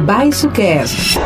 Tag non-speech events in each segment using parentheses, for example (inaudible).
Baixo Cast.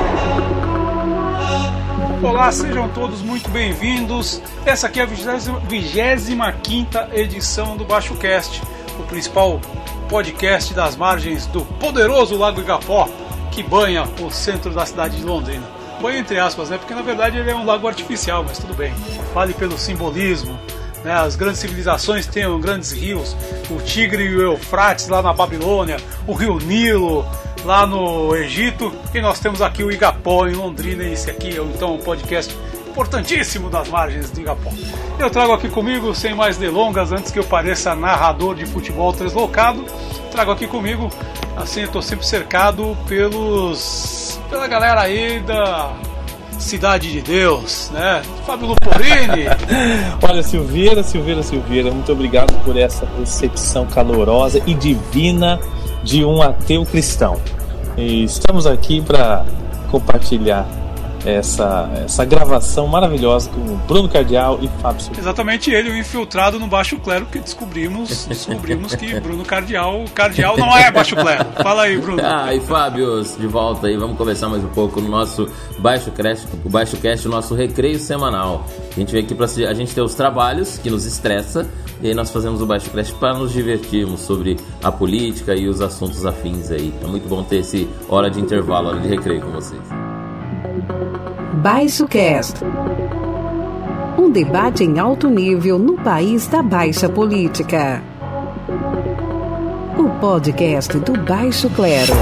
Olá, sejam todos muito bem-vindos. Essa aqui é a 25 edição do Baixo Cast, o principal podcast das margens do poderoso Lago Igapó, que banha o centro da cidade de Londrina. Banha entre aspas, né? Porque na verdade ele é um lago artificial, mas tudo bem. Vale pelo simbolismo. Né? As grandes civilizações têm grandes rios, o Tigre e o Eufrates lá na Babilônia, o Rio Nilo, lá no Egito. E nós temos aqui o Igapó em Londrina. E esse aqui é então um podcast importantíssimo das margens do Igapó. Eu trago aqui comigo, sem mais delongas, antes que eu pareça narrador de futebol translocado, trago aqui comigo, assim, eu estou sempre cercado pelos. pela galera aí da Cidade de Deus, né? Fábio Luporini. (laughs) Olha, Silveira, Silveira, Silveira, muito obrigado por essa recepção calorosa e divina de um ateu cristão. E estamos aqui para compartilhar essa, essa gravação maravilhosa com Bruno Cardial e Fábio Silva. Exatamente ele, o infiltrado no Baixo Clero, que descobrimos, descobrimos que Bruno Cardial, Cardial não é Baixo Clero. Fala aí, Bruno. Ah, e Fábio, de volta aí, vamos conversar mais um pouco no nosso Baixo Cast, o Baixo Cast, o nosso recreio semanal. A gente vem aqui para a gente ter os trabalhos que nos estressa e aí nós fazemos o Baixo Cast para nos divertirmos sobre a política e os assuntos afins aí. É muito bom ter esse hora de intervalo, hora de recreio com vocês. Baixo Cast. Um debate em alto nível no país da baixa política. O podcast do Baixo Clero.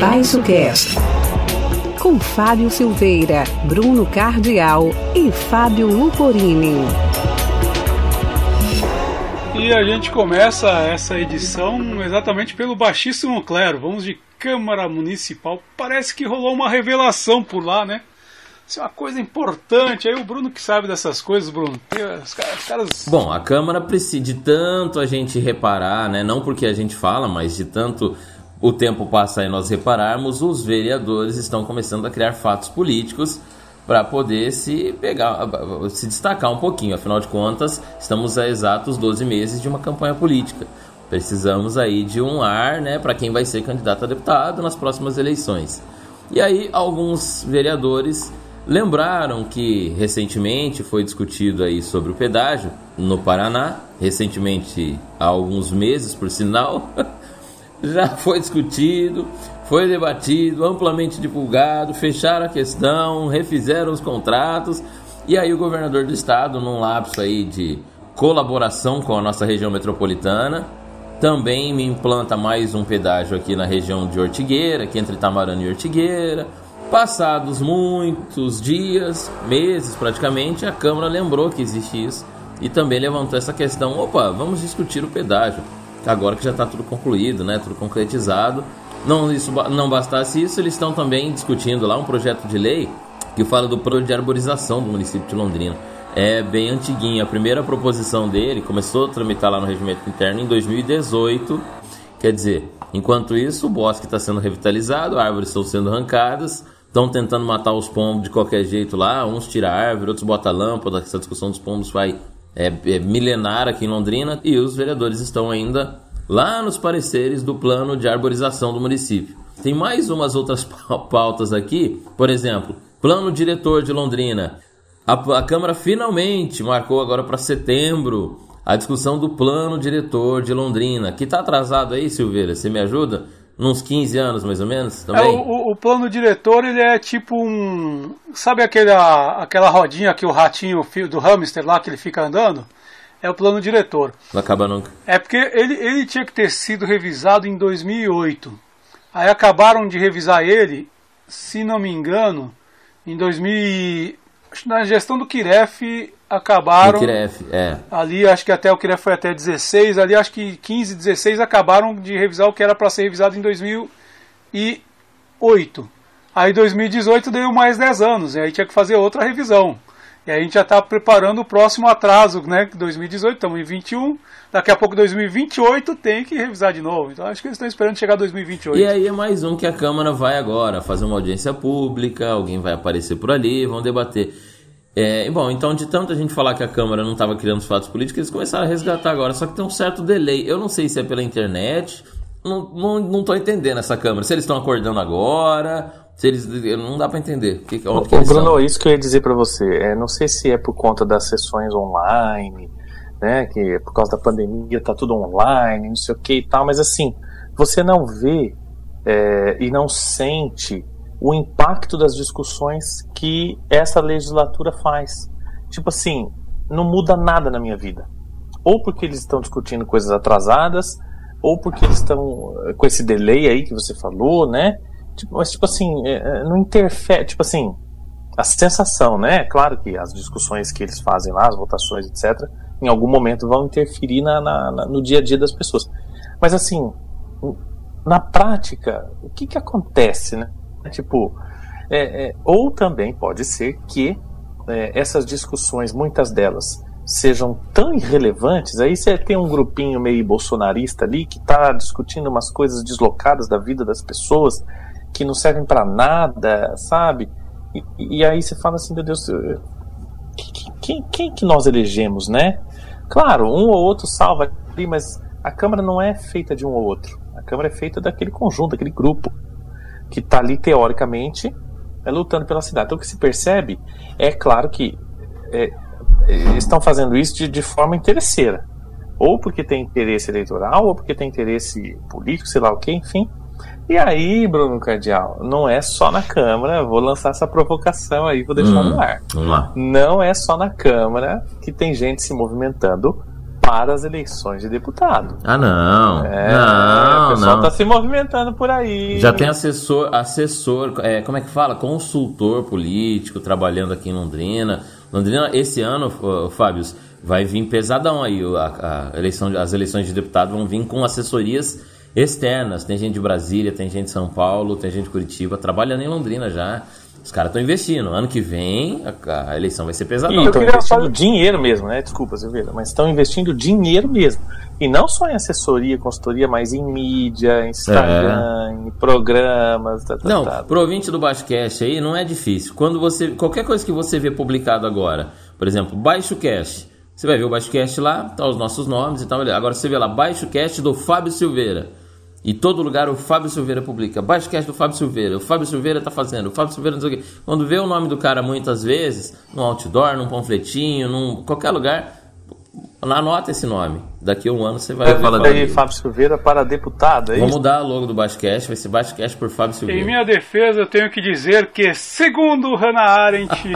Baixo Cast. Com Fábio Silveira, Bruno Cardial e Fábio Luporini. E a gente começa essa edição exatamente pelo baixíssimo clero. Vamos de Câmara Municipal. Parece que rolou uma revelação por lá, né? Isso é uma coisa importante. Aí o Bruno que sabe dessas coisas, Bruno. Os caras... Bom, a Câmara precisa de tanto a gente reparar, né? Não porque a gente fala, mas de tanto o tempo passa e nós repararmos, os vereadores estão começando a criar fatos políticos para poder se pegar, se destacar um pouquinho. Afinal de contas, estamos a exatos 12 meses de uma campanha política. Precisamos aí de um ar, né, para quem vai ser candidato a deputado nas próximas eleições. E aí alguns vereadores lembraram que recentemente foi discutido aí sobre o pedágio no Paraná, recentemente há alguns meses, por sinal, (laughs) já foi discutido, foi debatido, amplamente divulgado, fecharam a questão, refizeram os contratos, e aí o governador do estado, num lapso aí de colaboração com a nossa região metropolitana, também me implanta mais um pedágio aqui na região de Ortigueira, aqui entre Tamarana e Ortigueira. Passados muitos dias, meses praticamente, a Câmara lembrou que existe isso e também levantou essa questão: opa, vamos discutir o pedágio. Agora que já está tudo concluído, né, tudo concretizado, não, isso, não bastasse isso, eles estão também discutindo lá um projeto de lei que fala do plano de arborização do município de Londrina. É bem antiguinho. A primeira proposição dele começou a tramitar lá no regimento interno em 2018. Quer dizer, enquanto isso, o bosque está sendo revitalizado, árvores estão sendo arrancadas, estão tentando matar os pombos de qualquer jeito lá. Uns tiram árvore, outros botam lâmpada. Essa discussão dos pombos vai é, é milenar aqui em Londrina e os vereadores estão ainda lá nos pareceres do plano de arborização do município. Tem mais umas outras (laughs) pautas aqui, por exemplo, plano diretor de Londrina. A, a Câmara finalmente marcou agora para setembro a discussão do plano diretor de Londrina, que está atrasado aí, Silveira, você me ajuda? Uns 15 anos, mais ou menos, também? É, o, o, plano diretor, ele é tipo um... Sabe aquela, aquela rodinha que o ratinho do hamster lá, que ele fica andando? É o plano diretor. Não acaba nunca. É porque ele, ele tinha que ter sido revisado em 2008. Aí acabaram de revisar ele, se não me engano, em 2000. Na gestão do Kiref acabaram. Kiref, é. Ali, acho que até o Kiref foi até 16. Ali, acho que 15, 16 acabaram de revisar o que era para ser revisado em 2008. Aí, 2018 deu mais 10 anos. E aí tinha que fazer outra revisão. E a gente já está preparando o próximo atraso, né? 2018, estamos em 21. Daqui a pouco, 2028, tem que revisar de novo. Então acho que eles estão esperando chegar 2028. E aí é mais um que a Câmara vai agora fazer uma audiência pública, alguém vai aparecer por ali, vão debater. É, bom, então de tanto a gente falar que a Câmara não estava criando os fatos políticos, eles começaram a resgatar agora, só que tem um certo delay. Eu não sei se é pela internet, não, não, não entendendo essa Câmara. Se eles estão acordando agora, se eles. Não dá para entender. Que, onde que Bruno, são. isso que eu ia dizer para você. É, não sei se é por conta das sessões online, né? Que por causa da pandemia tá tudo online, não sei o que e tal, mas assim, você não vê é, e não sente o impacto das discussões que essa legislatura faz. Tipo assim, não muda nada na minha vida. Ou porque eles estão discutindo coisas atrasadas, ou porque eles estão eh, com esse delay aí que você falou, né? Tipo, mas, tipo assim, é, não interfere. Tipo assim, a sensação, né? Claro que as discussões que eles fazem lá, as votações, etc., em algum momento vão interferir na, na, na, no dia a dia das pessoas. Mas, assim, na prática, o que, que acontece, né? Tipo, é, é, ou também pode ser que é, essas discussões, muitas delas, sejam tão irrelevantes, aí você tem um grupinho meio bolsonarista ali que está discutindo umas coisas deslocadas da vida das pessoas que não servem para nada, sabe? E, e, aí você fala assim, meu Deus, quem, quem, que nós elegemos, né? Claro, um ou outro salva ali, mas a Câmara não é feita de um ou outro. A Câmara é feita daquele conjunto, daquele grupo que está ali teoricamente é, lutando pela cidade. Então o que se percebe é claro que é, estão fazendo isso de, de forma interesseira. Ou porque tem interesse eleitoral, ou porque tem interesse político, sei lá o que, enfim. E aí, Bruno Cardial, não é só na Câmara, vou lançar essa provocação aí, vou deixar hum, no ar. Vamos lá. Não é só na Câmara que tem gente se movimentando para as eleições de deputado. Ah, não. É, não, o pessoal está se movimentando por aí. Já tem assessor, assessor, é, como é que fala? Consultor político trabalhando aqui em Londrina. Londrina, esse ano, Fábio, vai vir pesadão aí. A, a eleição, as eleições de deputado vão vir com assessorias externas. Tem gente de Brasília, tem gente de São Paulo, tem gente de Curitiba trabalhando em Londrina já. Os caras estão investindo. Ano que vem a, a eleição vai ser pesadão. Estão investindo dinheiro mesmo, né? Desculpa, Silveira, mas estão investindo dinheiro mesmo. E não só em assessoria, consultoria, mas em mídia, em Instagram, é. em programas. Tá, tá, não, tá. pro ouvinte do Baixocast aí não é difícil. Quando você. Qualquer coisa que você vê publicado agora, por exemplo, Baixo Cast. Você vai ver o Baixo Cast lá, tá os nossos nomes e tal. Agora você vê lá, Baixo Cast do Fábio Silveira. E todo lugar o Fábio Silveira publica. Baixocast do Fábio Silveira. O Fábio Silveira tá fazendo. O Fábio Silveira não sei o quê. Quando vê o nome do cara muitas vezes, num outdoor, num panfletinho, num qualquer lugar, anota esse nome. Daqui a um ano você vai falar dele. Fábio Silveira para deputado, é Vamos mudar o logo do Baixocast, vai ser Baixocast por Fábio Silveira. Em minha defesa, eu tenho que dizer que, segundo Hannah Arendt, (laughs)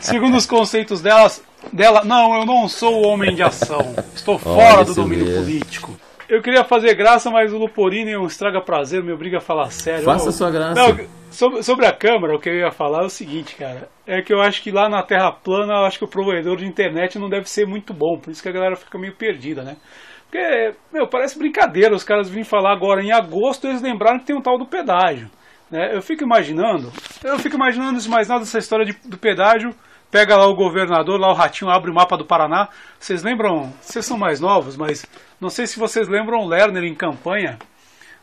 segundo os conceitos delas, dela, não, eu não sou o homem de ação. Estou fora Olha do domínio político. Eu queria fazer graça, mas o Luporini é um estraga prazer, me obriga a falar sério. Faça sua graça. Não, sobre, sobre, a câmera, o que eu ia falar é o seguinte, cara. É que eu acho que lá na Terra plana, eu acho que o provedor de internet não deve ser muito bom. Por isso que a galera fica meio perdida, né? Porque, meu, parece brincadeira. Os caras vêm falar agora em agosto, eles lembraram que tem um tal do pedágio. Né? Eu fico imaginando, eu fico imaginando mais nada dessa história de, do pedágio Pega lá o governador, lá o ratinho abre o mapa do Paraná. Vocês lembram? Vocês são mais novos, mas não sei se vocês lembram o Lerner em campanha.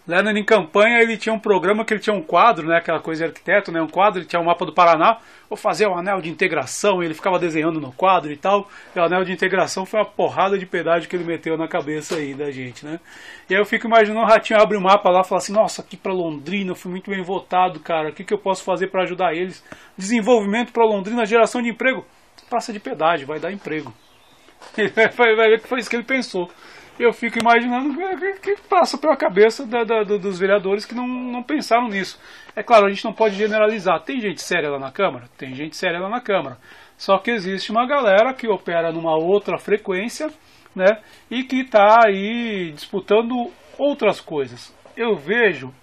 Lerner em campanha ele tinha um programa que ele tinha um quadro, né, aquela coisa arquiteto, né, um quadro, ele tinha um mapa do Paraná, vou fazer um anel de integração, e ele ficava desenhando no quadro e tal. E o anel de integração foi uma porrada de pedágio que ele meteu na cabeça aí da gente, né? E aí eu fico imaginando o ratinho abre o mapa lá fala assim: "Nossa, aqui para Londrina, eu fui muito bem votado, cara. O que que eu posso fazer para ajudar eles? Desenvolvimento para Londrina, geração de emprego. Praça de pedágio, vai dar emprego." vai ver que foi isso que ele pensou eu fico imaginando que, que passa pela cabeça da, da, dos vereadores que não, não pensaram nisso. É claro, a gente não pode generalizar. Tem gente séria lá na Câmara? Tem gente séria lá na Câmara. Só que existe uma galera que opera numa outra frequência né, e que está aí disputando outras coisas. Eu vejo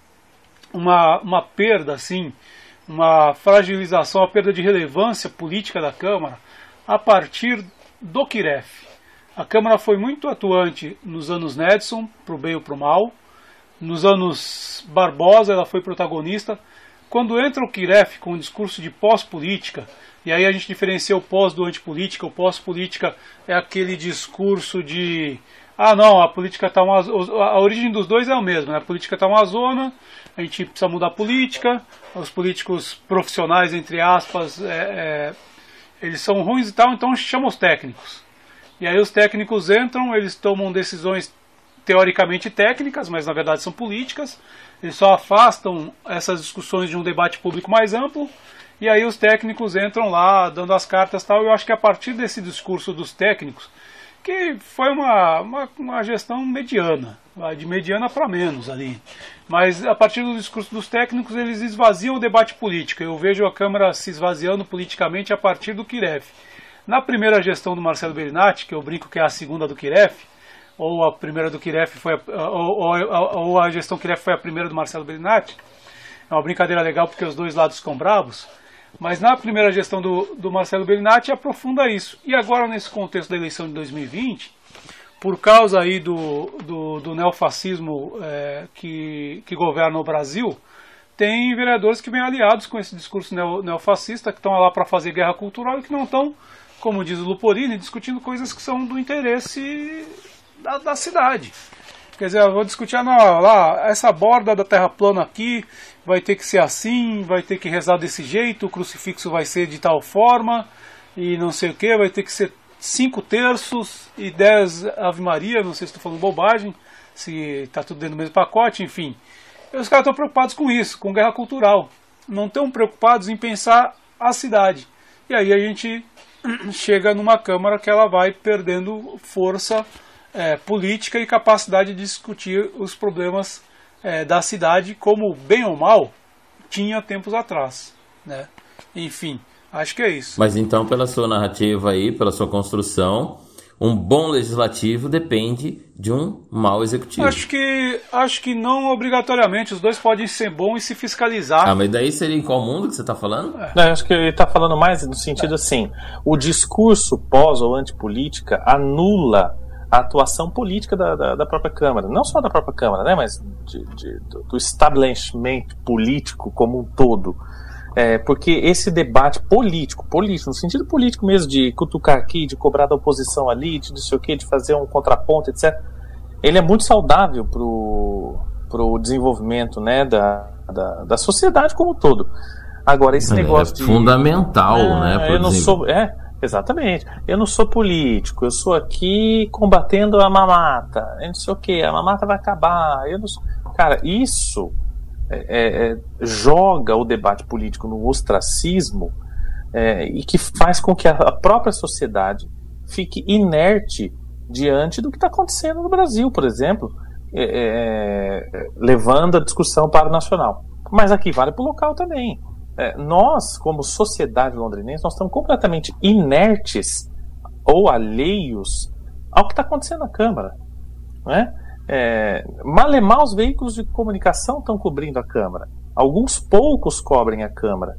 uma, uma perda, assim, uma fragilização, uma perda de relevância política da Câmara a partir do Kiref. A Câmara foi muito atuante nos anos Nedson, para o bem ou para o mal. Nos anos Barbosa, ela foi protagonista. Quando entra o Kiref com um discurso de pós-política, E aí a gente diferencia o pós do antipolítica. O pós-política é aquele discurso de ah não, a política está uma a origem dos dois é a mesma, né? a política está uma zona, a gente precisa mudar a política, os políticos profissionais, entre aspas, é, é, eles são ruins e tal, então chama os técnicos. E aí os técnicos entram, eles tomam decisões teoricamente técnicas, mas na verdade são políticas. Eles só afastam essas discussões de um debate público mais amplo. E aí os técnicos entram lá, dando as cartas tal. Eu acho que a partir desse discurso dos técnicos, que foi uma, uma, uma gestão mediana, de mediana para menos ali. Mas a partir do discurso dos técnicos, eles esvaziam o debate político. Eu vejo a Câmara se esvaziando politicamente a partir do Kiref. Na primeira gestão do Marcelo Berinatti, que eu brinco que é a segunda do Kiref, ou a primeira do Kiref foi a, ou, ou, ou, a gestão Kiref foi a primeira do Marcelo Berinatti. É uma brincadeira legal porque os dois lados ficam bravos. Mas na primeira gestão do, do Marcelo Berinatti aprofunda isso. E agora nesse contexto da eleição de 2020, por causa aí do, do, do neofascismo é, que, que governa o Brasil, tem vereadores que vêm aliados com esse discurso neo, neofascista, que estão lá para fazer guerra cultural e que não estão, como diz o Luporini, discutindo coisas que são do interesse da, da cidade. Quer dizer, eu vou discutir ah, não, lá, essa borda da terra plana aqui vai ter que ser assim, vai ter que rezar desse jeito, o crucifixo vai ser de tal forma, e não sei o que, vai ter que ser cinco terços e dez Ave Maria, não sei se estou falando bobagem, se está tudo dentro do mesmo pacote, enfim. E os caras estão preocupados com isso, com guerra cultural. Não estão preocupados em pensar a cidade. E aí a gente chega numa Câmara que ela vai perdendo força é, política e capacidade de discutir os problemas é, da cidade, como bem ou mal tinha tempos atrás. Né? Enfim, acho que é isso. Mas então, pela sua narrativa aí, pela sua construção, um bom legislativo depende de um mau executivo. Acho que acho que não obrigatoriamente. Os dois podem ser bons e se fiscalizar. Ah, mas daí seria em qual mundo que você está falando? É. Não, acho que ele está falando mais no sentido assim: o discurso pós ou antipolítica anula a atuação política da, da, da, própria Câmara. Não só da própria Câmara, né, mas de, de, do, do establishment político como um todo. É, porque esse debate político, político, no sentido político mesmo, de cutucar aqui, de cobrar da oposição ali, de não sei o que, de fazer um contraponto, etc., ele é muito saudável para o desenvolvimento né, da, da, da sociedade como um todo. Agora, esse é, negócio é de. Fundamental, é, né? Eu não sou. É, Exatamente. Eu não sou político, eu sou aqui combatendo a mamata. Eu não sei o que, a mamata vai acabar. Eu não sou... Cara, isso é, é, é, joga o debate político no ostracismo é, e que faz com que a própria sociedade fique inerte diante do que está acontecendo no Brasil, por exemplo, é, levando a discussão para o nacional. Mas aqui vale para o local também nós, como sociedade londrinense, nós estamos completamente inertes ou alheios ao que está acontecendo na Câmara. Né? É, malemar os veículos de comunicação estão cobrindo a Câmara. Alguns poucos cobrem a Câmara.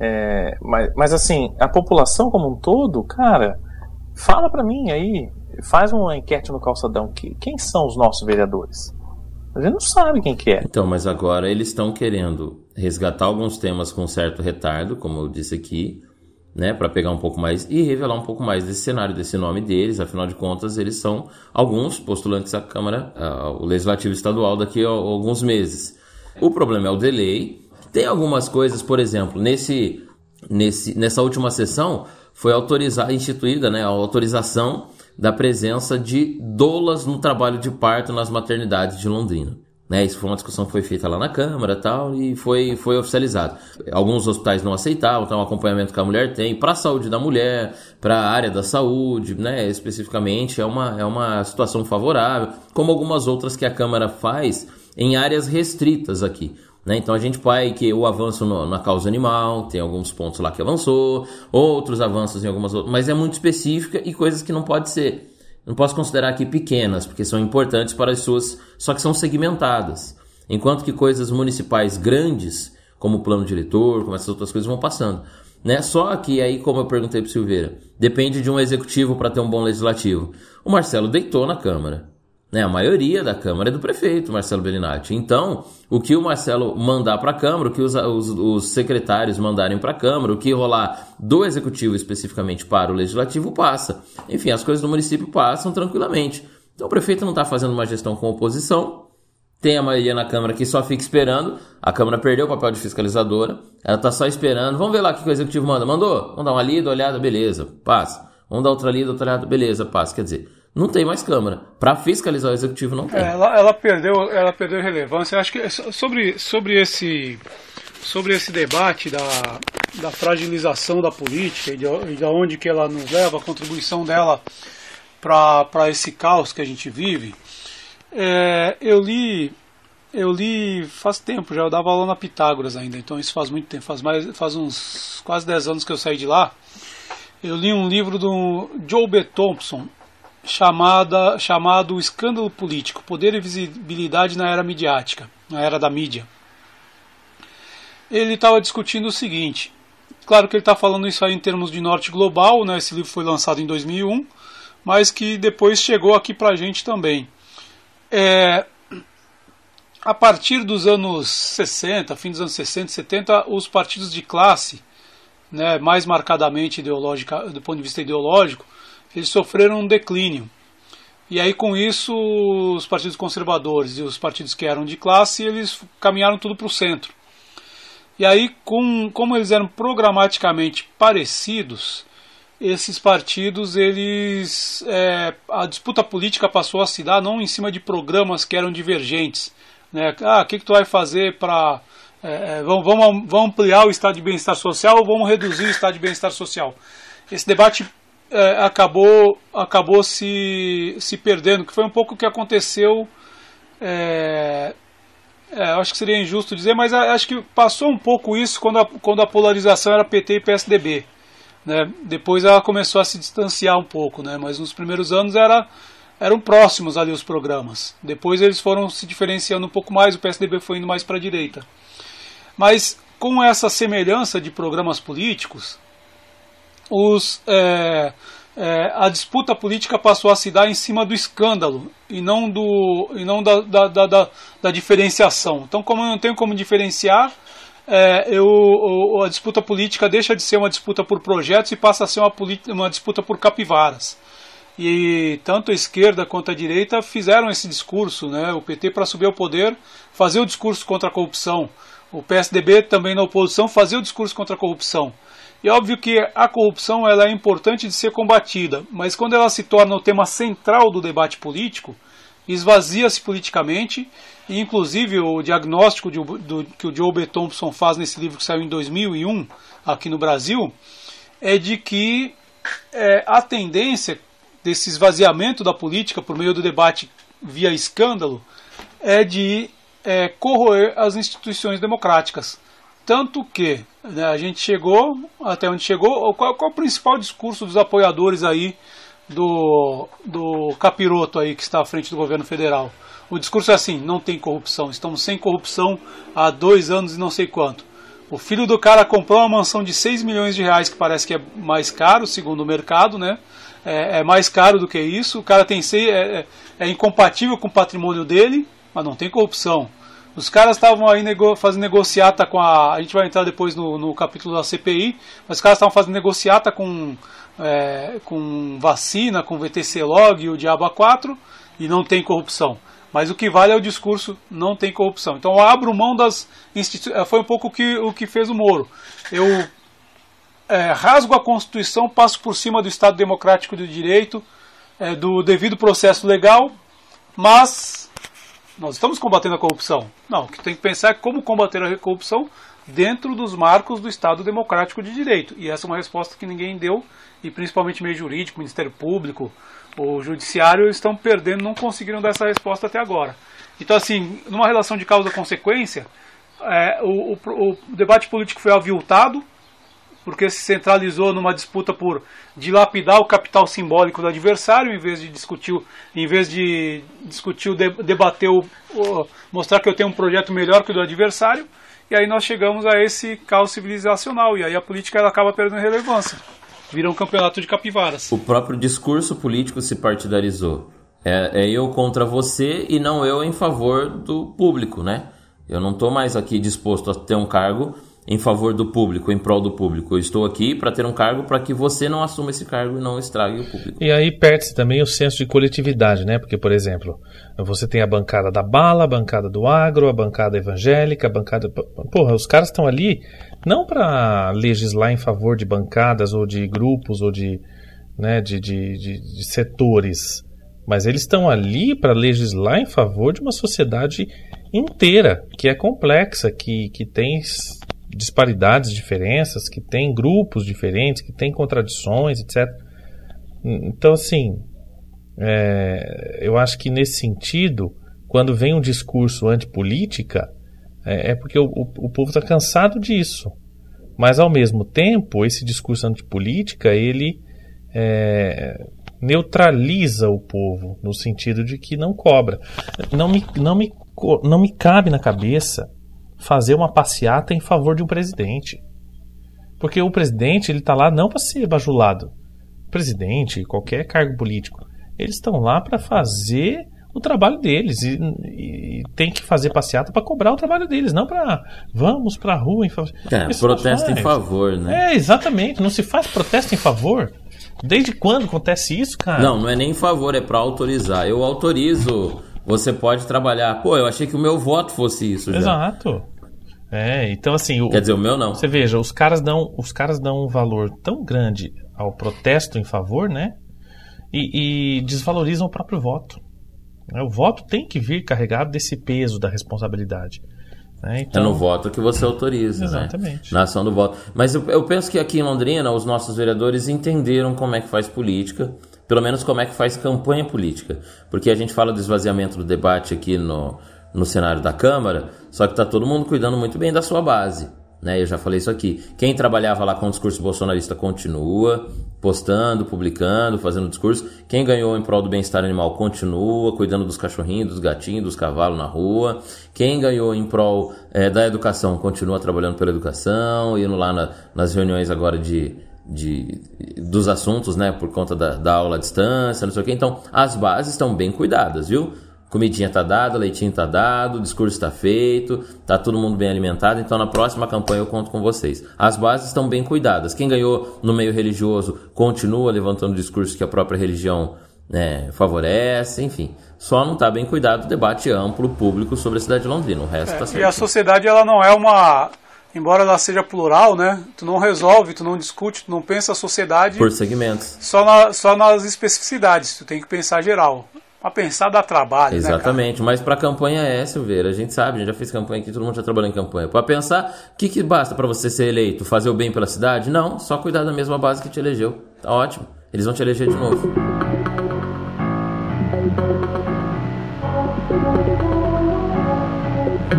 É, mas, mas, assim, a população como um todo, cara, fala para mim aí, faz uma enquete no calçadão. Que, quem são os nossos vereadores? A gente não sabe quem que é. Então, mas agora eles estão querendo resgatar alguns temas com certo retardo, como eu disse aqui, né, para pegar um pouco mais e revelar um pouco mais desse cenário, desse nome deles. Afinal de contas, eles são alguns postulantes à Câmara, ao Legislativo Estadual daqui a alguns meses. O problema é o delay. Tem algumas coisas, por exemplo, nesse, nesse, nessa última sessão foi autorizada, instituída, né, a autorização da presença de doulas no trabalho de parto nas maternidades de Londrina. Né, isso foi uma discussão que foi feita lá na Câmara tal, e foi, foi oficializado. Alguns hospitais não aceitavam, então o acompanhamento que a mulher tem para a saúde da mulher, para a área da saúde, né, especificamente, é uma, é uma situação favorável, como algumas outras que a Câmara faz em áreas restritas aqui. Né? Então a gente vai que o avanço no, na causa animal, tem alguns pontos lá que avançou, outros avanços em algumas outras, mas é muito específica e coisas que não pode ser. Não posso considerar aqui pequenas, porque são importantes para as suas, só que são segmentadas. Enquanto que coisas municipais grandes, como o plano diretor, como essas outras coisas, vão passando. Né? Só que aí, como eu perguntei para Silveira, depende de um executivo para ter um bom legislativo. O Marcelo deitou na Câmara. Né? A maioria da Câmara é do prefeito, Marcelo Bellinati. Então, o que o Marcelo mandar para a Câmara, o que os, os, os secretários mandarem para a Câmara, o que rolar do Executivo especificamente para o Legislativo, passa. Enfim, as coisas do município passam tranquilamente. Então, o prefeito não está fazendo uma gestão com oposição, tem a maioria na Câmara que só fica esperando. A Câmara perdeu o papel de fiscalizadora. Ela está só esperando. Vamos ver lá o que o Executivo manda. Mandou? Vamos dar uma lida, olhada, beleza, passa. Vamos dar outra lida, outra olhada, beleza, passa. Quer dizer, não tem mais Câmara. Para fiscalizar o Executivo não tem. É, ela, ela, perdeu, ela perdeu relevância. Acho que sobre, sobre, esse, sobre esse debate da, da fragilização da política e de, e de onde que ela nos leva, a contribuição dela para esse caos que a gente vive, é, eu li eu li faz tempo já, eu dava aula na Pitágoras ainda, então isso faz muito tempo, faz, mais, faz uns quase 10 anos que eu saí de lá. Eu li um livro do Joe B. Thompson chamada, chamado Escândalo Político, Poder e Visibilidade na Era Midiática, na Era da Mídia. Ele estava discutindo o seguinte, claro que ele está falando isso aí em termos de norte global, né, esse livro foi lançado em 2001, mas que depois chegou aqui para a gente também. É, a partir dos anos 60, fim dos anos 60, 70, os partidos de classe, né, mais marcadamente ideológica, do ponto de vista ideológico, eles sofreram um declínio. E aí com isso os partidos conservadores e os partidos que eram de classe, eles caminharam tudo para o centro. E aí, com, como eles eram programaticamente parecidos, esses partidos, eles é, a disputa política passou a se dar não em cima de programas que eram divergentes. Né? Ah, o que, que tu vai fazer para. É, é, vamos, vamos, vamos ampliar o estado de bem-estar social ou vamos reduzir o estado de bem-estar social? Esse debate é, acabou, acabou se, se perdendo, que foi um pouco o que aconteceu. É, é, acho que seria injusto dizer, mas acho que passou um pouco isso quando a, quando a polarização era PT e PSDB. Né? Depois ela começou a se distanciar um pouco, né? mas nos primeiros anos era, eram próximos ali os programas. Depois eles foram se diferenciando um pouco mais, o PSDB foi indo mais para a direita. Mas com essa semelhança de programas políticos, os, é, é, a disputa política passou a se dar em cima do escândalo e não, do, e não da, da, da, da diferenciação. Então, como eu não tenho como diferenciar, é, eu, a disputa política deixa de ser uma disputa por projetos e passa a ser uma, uma disputa por capivaras. E tanto a esquerda quanto a direita fizeram esse discurso, né? o PT para subir ao poder, fazer o discurso contra a corrupção, o PSDB também na oposição fazer o discurso contra a corrupção. E é óbvio que a corrupção ela é importante de ser combatida, mas quando ela se torna o tema central do debate político, esvazia-se politicamente e, inclusive, o diagnóstico de, do, que o Joe B. Thompson faz nesse livro que saiu em 2001 aqui no Brasil é de que é, a tendência desse esvaziamento da política por meio do debate via escândalo é de é, corroer as instituições democráticas. Tanto que né, a gente chegou até onde chegou. Qual, qual é o principal discurso dos apoiadores aí do, do capiroto aí que está à frente do governo federal? O discurso é assim: não tem corrupção, estamos sem corrupção há dois anos e não sei quanto. O filho do cara comprou uma mansão de 6 milhões de reais, que parece que é mais caro, segundo o mercado, né? É, é mais caro do que isso. O cara tem seis, é, é, é incompatível com o patrimônio dele, mas não tem corrupção. Os caras estavam aí nego fazendo negociata com a. A gente vai entrar depois no, no capítulo da CPI, mas os caras estavam fazendo negociata com, é, com vacina, com VTC Log e o Diabo A4, e não tem corrupção. Mas o que vale é o discurso, não tem corrupção. Então eu abro mão das instituições. Foi um pouco o que, o que fez o Moro. Eu é, rasgo a Constituição, passo por cima do Estado Democrático de Direito, é, do devido processo legal, mas nós estamos combatendo a corrupção. Não, o que tem que pensar é como combater a corrupção dentro dos marcos do Estado Democrático de Direito. E essa é uma resposta que ninguém deu, e principalmente meio jurídico, Ministério Público, o Judiciário estão perdendo, não conseguiram dar essa resposta até agora. Então, assim, numa relação de causa-consequência, é, o, o, o, debate político foi aviltado, porque se centralizou numa disputa por dilapidar o capital simbólico do adversário, em vez de discutir, em vez de discutir, debater, mostrar que eu tenho um projeto melhor que o do adversário, e aí nós chegamos a esse caos civilizacional, e aí a política ela acaba perdendo relevância. Vira um campeonato de capivaras. O próprio discurso político se partidarizou. É, é eu contra você e não eu em favor do público, né? Eu não estou mais aqui disposto a ter um cargo em favor do público, em prol do público. Eu estou aqui para ter um cargo para que você não assuma esse cargo e não estrague o público. E aí perde-se também o senso de coletividade, né? Porque, por exemplo, você tem a bancada da bala, a bancada do agro, a bancada evangélica, a bancada. Porra, os caras estão ali não para legislar em favor de bancadas ou de grupos ou de, né, de, de, de, de setores, mas eles estão ali para legislar em favor de uma sociedade inteira, que é complexa, que, que tem disparidades, diferenças, que tem grupos diferentes, que tem contradições, etc. Então, assim, é, eu acho que nesse sentido, quando vem um discurso antipolítica, é, é porque o, o, o povo está cansado disso. Mas, ao mesmo tempo, esse discurso antipolítica, ele é, neutraliza o povo, no sentido de que não cobra. Não me, não me, não me cabe na cabeça fazer uma passeata em favor de um presidente. Porque o presidente ele está lá não para ser bajulado. O presidente, qualquer cargo político, eles estão lá para fazer o trabalho deles e, e, tem que fazer passeata para cobrar o trabalho deles, não para vamos para a rua em favor. É, protesto em favor, né? É, exatamente. Não se faz protesto em favor. Desde quando acontece isso, cara? Não, não é nem em favor, é para autorizar. Eu autorizo você pode trabalhar. Pô, eu achei que o meu voto fosse isso. Já. Exato. É, então assim. O, Quer dizer, o meu não. Você veja, os caras dão, os caras dão um valor tão grande ao protesto em favor, né? E, e desvalorizam o próprio voto. Né? O voto tem que vir carregado desse peso da responsabilidade. Né? Então, é no voto que você autoriza, né? exatamente. Né? Na ação do voto. Mas eu, eu penso que aqui em Londrina, os nossos vereadores entenderam como é que faz política pelo menos como é que faz campanha política. Porque a gente fala do esvaziamento do debate aqui no, no cenário da Câmara, só que está todo mundo cuidando muito bem da sua base. Né? Eu já falei isso aqui. Quem trabalhava lá com o discurso bolsonarista continua postando, publicando, fazendo discurso. Quem ganhou em prol do bem-estar animal continua cuidando dos cachorrinhos, dos gatinhos, dos cavalos na rua. Quem ganhou em prol é, da educação continua trabalhando pela educação, indo lá na, nas reuniões agora de de, dos assuntos, né, por conta da, da aula à distância, não sei o que. Então, as bases estão bem cuidadas, viu? Comidinha tá dada, leitinho tá dado, o discurso está feito, tá todo mundo bem alimentado. Então, na próxima campanha eu conto com vocês. As bases estão bem cuidadas. Quem ganhou no meio religioso continua levantando o discurso que a própria religião né, favorece, enfim. Só não está bem cuidado o debate amplo, público sobre a cidade de Londrina. O resto está é, certo. E a sociedade ela não é uma embora ela seja plural, né? Tu não resolve, tu não discute, tu não pensa a sociedade por segmentos. Só, na, só nas especificidades, tu tem que pensar geral. Para pensar dá trabalho, né, Exatamente, né, mas para campanha é, Silveira, a gente sabe, a gente já fez campanha aqui, todo mundo já trabalhou em campanha. Para pensar, o que, que basta para você ser eleito? Fazer o bem pela cidade? Não, só cuidar da mesma base que te elegeu. Tá ótimo. Eles vão te eleger de novo.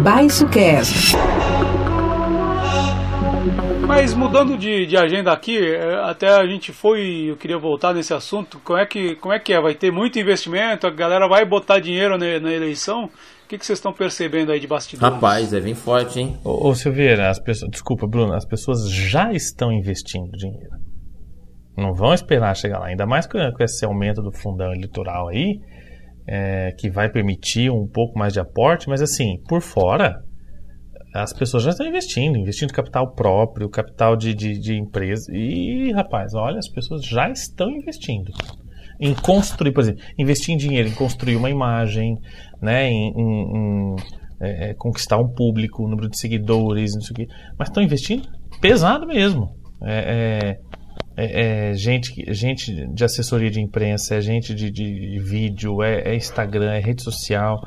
Baixo Cast. Mas mudando de, de agenda aqui, é, até a gente foi, eu queria voltar nesse assunto, como é que, como é, que é? Vai ter muito investimento, a galera vai botar dinheiro na, na eleição? O que, que vocês estão percebendo aí de bastidores? Rapaz, é bem forte, hein? Ô, ô Silveira, as pessoas, desculpa, Bruno, as pessoas já estão investindo dinheiro. Não vão esperar chegar lá, ainda mais com, com esse aumento do fundão eleitoral aí, é, que vai permitir um pouco mais de aporte, mas assim, por fora, as pessoas já estão investindo, investindo capital próprio, capital de, de, de empresa. E, rapaz, olha, as pessoas já estão investindo em construir, por exemplo, investir em dinheiro, em construir uma imagem, né, em, em, em é, é conquistar um público, um número de seguidores, não sei o quê. Mas estão investindo pesado mesmo. É, é, é, é gente, gente de assessoria de imprensa, é gente de, de vídeo, é, é Instagram, é rede social.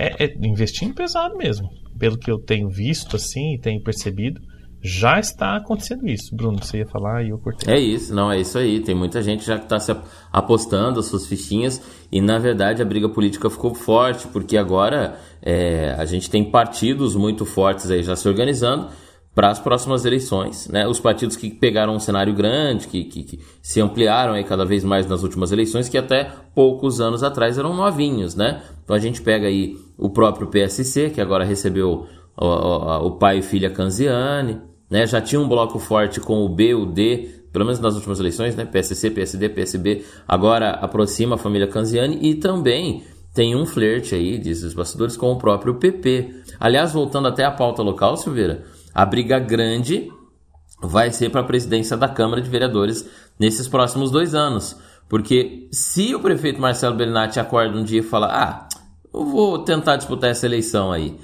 É, é investindo pesado mesmo pelo que eu tenho visto assim e tenho percebido, já está acontecendo isso. Bruno, você ia falar e eu cortei. É isso, não, é isso aí. Tem muita gente já que está se apostando as suas fichinhas e, na verdade, a briga política ficou forte, porque agora é, a gente tem partidos muito fortes aí já se organizando para as próximas eleições. Né? Os partidos que pegaram um cenário grande, que, que, que, se ampliaram aí cada vez mais nas últimas eleições, que até poucos anos atrás eram novinhos. Né? Então a gente pega aí o próprio PSC, que agora recebeu o, o, o pai e filha Canziani, né? já tinha um bloco forte com o B, o D pelo menos nas últimas eleições, né? PSC, PSD, PSB, agora aproxima a família Canziani e também tem um flerte aí, diz os bastidores, com o próprio PP. Aliás, voltando até a pauta local, Silveira, a briga grande vai ser para a presidência da Câmara de Vereadores nesses próximos dois anos. Porque se o prefeito Marcelo Bellinati acorda um dia e fala: Ah, eu vou tentar disputar essa eleição aí,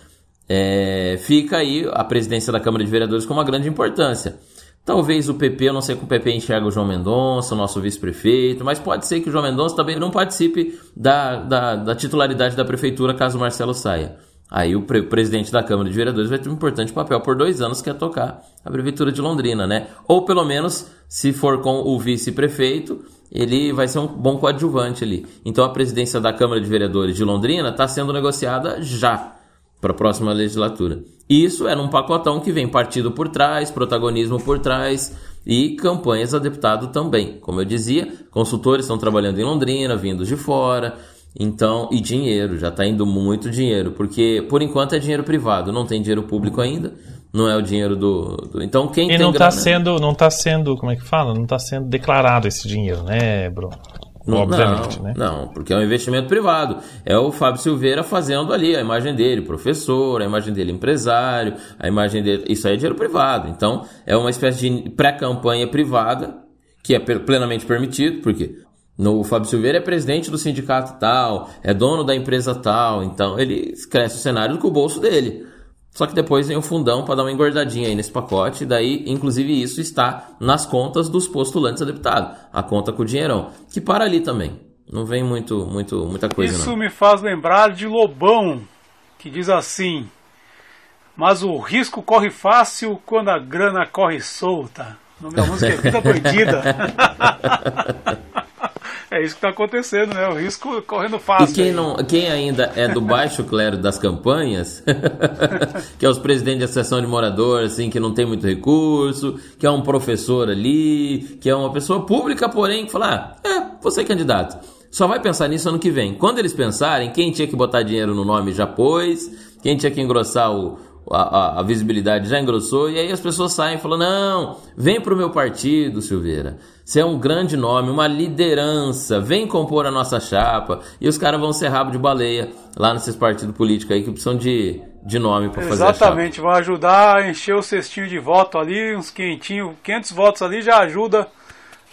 é, fica aí a presidência da Câmara de Vereadores com uma grande importância. Talvez o PP, eu não sei como o PP enxerga o João Mendonça, o nosso vice-prefeito, mas pode ser que o João Mendonça também não participe da, da, da titularidade da prefeitura caso o Marcelo saia. Aí o pre presidente da Câmara de Vereadores vai ter um importante papel por dois anos, que é tocar a Prefeitura de Londrina, né? Ou pelo menos, se for com o vice-prefeito, ele vai ser um bom coadjuvante ali. Então a presidência da Câmara de Vereadores de Londrina está sendo negociada já para a próxima legislatura. Isso é num pacotão que vem partido por trás, protagonismo por trás e campanhas a deputado também. Como eu dizia, consultores estão trabalhando em Londrina, vindos de fora. Então, e dinheiro, já está indo muito dinheiro, porque por enquanto é dinheiro privado, não tem dinheiro público ainda, não é o dinheiro do. do então quem e tem não está sendo, não está sendo, como é que fala? Não está sendo declarado esse dinheiro, né, Bruno? Não, Obviamente, não, né? Não, porque é um investimento privado. É o Fábio Silveira fazendo ali a imagem dele, professor, a imagem dele, empresário, a imagem dele. Isso aí é dinheiro privado. Então, é uma espécie de pré-campanha privada, que é plenamente permitido, porque no, o Fábio Silveira é presidente do sindicato tal, é dono da empresa tal, então ele cresce o cenário com o bolso dele. Só que depois vem o fundão para dar uma engordadinha aí nesse pacote, e daí, inclusive, isso está nas contas dos postulantes a deputado. A conta com o dinheirão, que para ali também. Não vem muito, muito, muita coisa. Isso não. me faz lembrar de Lobão, que diz assim: Mas o risco corre fácil quando a grana corre solta. O nome da música é (laughs) Vida Bandida. (laughs) É isso que está acontecendo, né? O risco correndo fácil. E quem, não, quem ainda é do baixo clero das campanhas, (laughs) que é os presidentes de associação de moradores, assim, que não tem muito recurso, que é um professor ali, que é uma pessoa pública, porém, que fala, ah, é, você é candidato. Só vai pensar nisso ano que vem. Quando eles pensarem, quem tinha que botar dinheiro no nome já pôs, quem tinha que engrossar o, a, a, a, visibilidade já engrossou, e aí as pessoas saem falam: não, vem para o meu partido, Silveira. Você é um grande nome, uma liderança, vem compor a nossa chapa. E os caras vão ser rabo de baleia lá nesses partidos políticos aí que precisam de, de nome para fazer Exatamente, vão ajudar a encher o cestinho de voto ali, uns quentinhos, 500 votos ali já ajuda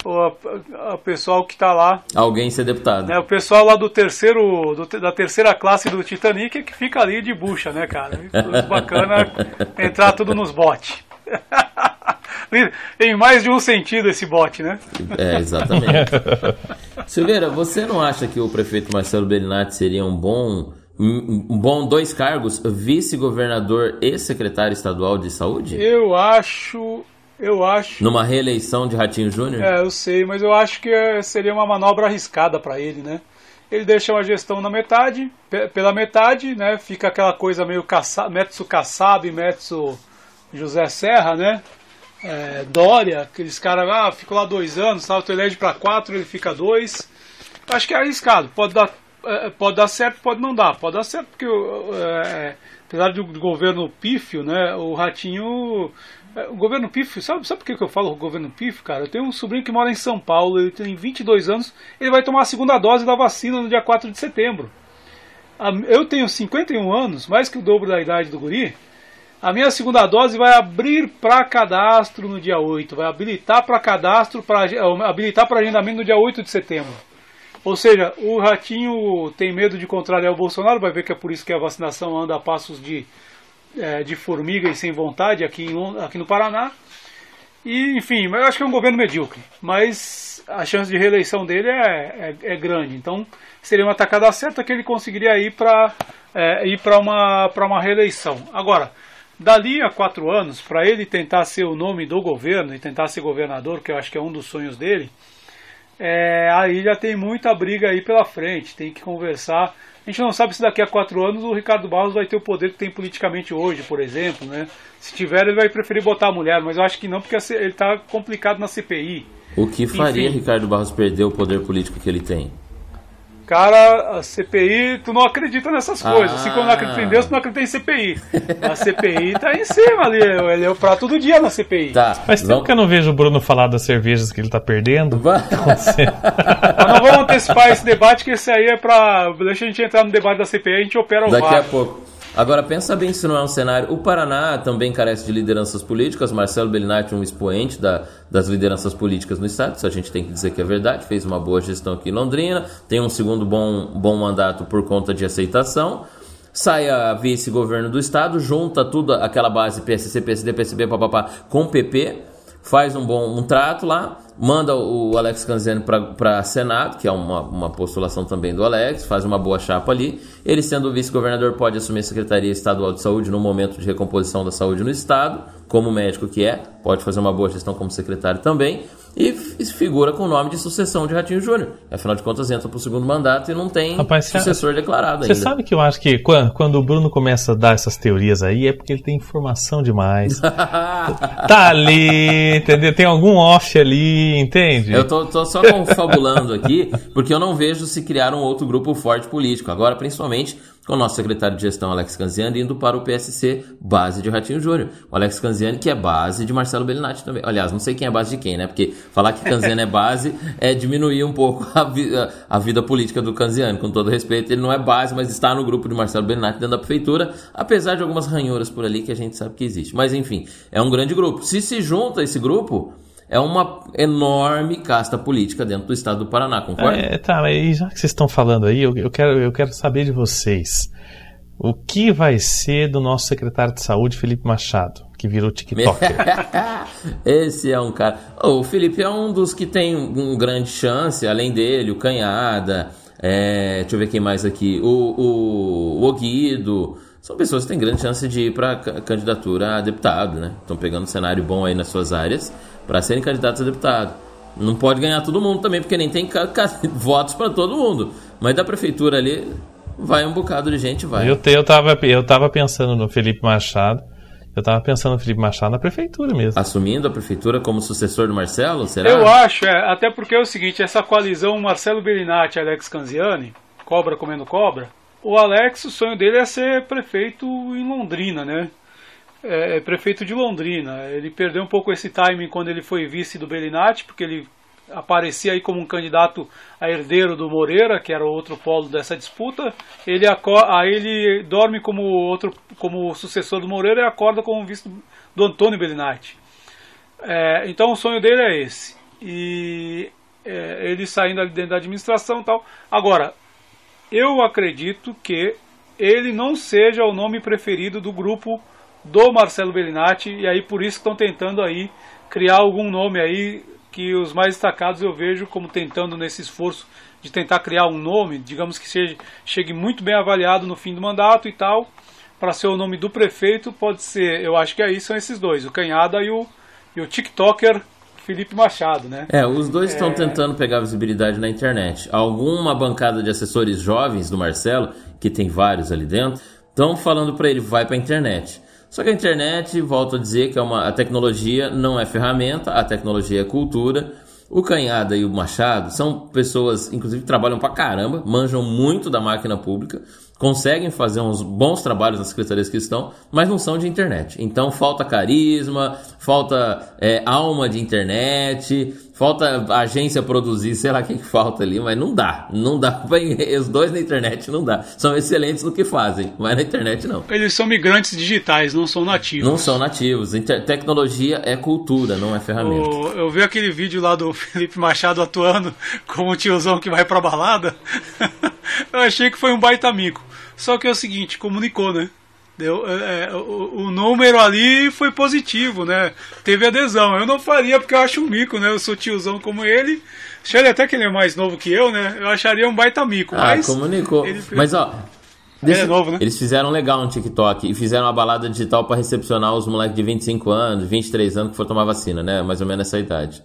o pessoal que está lá. Alguém ser deputado. Né, o pessoal lá do terceiro, do, da terceira classe do Titanic que fica ali de bucha, né, cara? Bacana (laughs) entrar tudo nos botes. (laughs) em mais de um sentido esse bote, né? É, exatamente. (laughs) Silveira, você não acha que o prefeito Marcelo Bellinati seria um bom um bom dois cargos, vice-governador e secretário estadual de saúde? Eu acho, eu acho. Numa reeleição de Ratinho Júnior? É, eu sei, mas eu acho que é, seria uma manobra arriscada para ele, né? Ele deixa uma gestão na metade, pela metade, né? Fica aquela coisa meio caça, Metsu Kassab, Metsu José Serra, né? É, Dória, aqueles caras, ah, ficou lá dois anos, tal, tu elege para quatro, ele fica dois. Acho que é arriscado, pode dar, é, pode dar certo, pode não dar. Pode dar certo porque, é, apesar do governo pífio, né, o Ratinho é, o governo pífio, sabe, sabe por que eu falo governo pífio, cara? Eu tenho um sobrinho que mora em São Paulo, ele tem 22 anos, ele vai tomar a segunda dose da vacina no dia 4 de setembro. Eu tenho 51 anos, mais que o dobro da idade do guri. A minha segunda dose vai abrir para cadastro no dia 8, vai habilitar para cadastro, para habilitar para agendamento no dia 8 de setembro. Ou seja, o ratinho tem medo de contrariar o Bolsonaro, vai ver que é por isso que a vacinação anda a passos de é, de formiga e sem vontade aqui, em, aqui no Paraná. E, enfim, eu acho que é um governo medíocre, mas a chance de reeleição dele é, é, é grande. Então, seria uma tacada certa que ele conseguiria ir para é, ir uma, uma reeleição. Agora, dali a quatro anos, para ele tentar ser o nome do governo e tentar ser governador, que eu acho que é um dos sonhos dele, é, aí já tem muita briga aí pela frente. Tem que conversar a gente não sabe se daqui a quatro anos o Ricardo Barros vai ter o poder que tem politicamente hoje, por exemplo. Né? Se tiver, ele vai preferir botar a mulher, mas eu acho que não, porque ele está complicado na CPI. O que faria Enfim. Ricardo Barros perder o poder político que ele tem? Cara, a CPI, tu não acredita nessas coisas. Ah. Assim como não acredita em Deus, tu não acredita em CPI. A CPI tá em cima ali. Ele é o prato do dia na CPI. Tá. Mas tempo que eu não vejo o Bruno falar das cervejas que ele tá perdendo. (laughs) Mas não vamos antecipar esse debate, que esse aí é pra. Deixa a gente entrar no debate da CPI, a gente opera o Daqui VAR. a pouco. Agora pensa bem se não é um cenário. O Paraná também carece de lideranças políticas. Marcelo Bellinati, um expoente da, das lideranças políticas no estado, isso a gente tem que dizer que é verdade. Fez uma boa gestão aqui em Londrina, tem um segundo bom, bom mandato por conta de aceitação. Sai a vice-governo do estado, junta tudo aquela base PSC, PSD, PSB, papapá, com PP, faz um bom um trato lá manda o Alex Canziani para Senado, que é uma, uma postulação também do Alex, faz uma boa chapa ali. Ele, sendo vice-governador, pode assumir a Secretaria Estadual de Saúde no momento de recomposição da saúde no Estado, como médico que é, pode fazer uma boa gestão como secretário também e figura com o nome de sucessão de Ratinho Júnior. Afinal de contas, entra para o segundo mandato e não tem Rapaz, sucessor declarado ainda. Você sabe que eu acho que quando, quando, o Bruno começa a dar essas teorias aí, é porque ele tem informação demais. (laughs) tá ali, entendeu? Tem algum off ali, entende? Eu tô, tô só confabulando aqui, porque eu não vejo se criar um outro grupo forte político. Agora, principalmente com o nosso secretário de gestão, Alex Canziani, indo para o PSC, base de Ratinho Júnior. O Alex Canziani, que é base de Marcelo Bellinati também. Aliás, não sei quem é base de quem, né? Porque falar que Canziani é base é diminuir um pouco (laughs) a, vi a vida política do Canziani. Com todo respeito, ele não é base, mas está no grupo de Marcelo Bellinati dentro da prefeitura, apesar de algumas ranhuras por ali que a gente sabe que existe. Mas enfim, é um grande grupo. Se se junta esse grupo, é uma enorme casta política dentro do estado do Paraná, concorda? É, tá, e já que vocês estão falando aí, eu, eu, quero, eu quero saber de vocês. O que vai ser do nosso secretário de saúde, Felipe Machado, que virou TikToker? (laughs) Esse é um cara. Oh, o Felipe é um dos que tem um grande chance, além dele, o Canhada, é... deixa eu ver quem mais aqui, o, o, o Oguido. São pessoas que têm grande chance de ir para candidatura a deputado, né? Estão pegando um cenário bom aí nas suas áreas para serem candidatos a deputado. Não pode ganhar todo mundo também, porque nem tem (laughs) votos para todo mundo. Mas da prefeitura ali, vai um bocado de gente, vai. Eu, te, eu, tava, eu tava pensando no Felipe Machado. Eu tava pensando no Felipe Machado na prefeitura mesmo. Assumindo a prefeitura como sucessor do Marcelo, será? Eu acho, é, até porque é o seguinte, essa coalizão Marcelo Bellinati e Alex Canziani, cobra comendo cobra, o Alex, o sonho dele é ser prefeito em Londrina, né? É, é, prefeito de Londrina. Ele perdeu um pouco esse timing quando ele foi vice do Bellinati, porque ele aparecia aí como um candidato a herdeiro do Moreira, que era o outro polo dessa disputa. Ele aí ele dorme como outro como sucessor do Moreira e acorda como vice do Antônio Bellinati. É, então o sonho dele é esse. E é, ele saindo ali dentro da administração e tal. Agora, eu acredito que ele não seja o nome preferido do grupo do Marcelo Bellinati e aí por isso estão tentando aí criar algum nome aí que os mais destacados eu vejo como tentando nesse esforço de tentar criar um nome, digamos que seja, chegue muito bem avaliado no fim do mandato e tal, para ser o nome do prefeito, pode ser, eu acho que aí são esses dois, o Canhada e o, e o TikToker Felipe Machado, né? É, os dois estão é... tentando pegar visibilidade na internet. Alguma bancada de assessores jovens do Marcelo, que tem vários ali dentro, estão falando para ele, vai para a internet. Só que a internet, volto a dizer que é uma, a tecnologia não é ferramenta, a tecnologia é cultura. O Canhada e o Machado são pessoas, inclusive, trabalham pra caramba, manjam muito da máquina pública, conseguem fazer uns bons trabalhos nas secretarias que estão, mas não são de internet. Então falta carisma, falta é, alma de internet, falta agência produzir, sei lá o que, que falta ali, mas não dá. Não dá. (laughs) Os dois na internet não dá. São excelentes no que fazem, mas na internet não. Eles são migrantes digitais, não são nativos. Não são nativos. Inter tecnologia é cultura, não é ferramenta. O, eu vi aquele vídeo lá do (laughs) Felipe Machado atuando como um tiozão que vai pra balada. (laughs) eu achei que foi um baita amigo. Só que é o seguinte, comunicou, né? Deu, é, é, o, o, número ali foi positivo, né? Teve adesão. Eu não faria porque eu acho um mico, né? Eu sou tiozão como ele. Acharia até que ele é mais novo que eu, né? Eu acharia um baita mico. Ah, mas comunicou. Fez... Mas ó. Deixa... É novo, né? Eles fizeram legal no TikTok e fizeram uma balada digital para recepcionar os moleques de 25 anos, 23 anos que foram tomar vacina, né? Mais ou menos essa idade.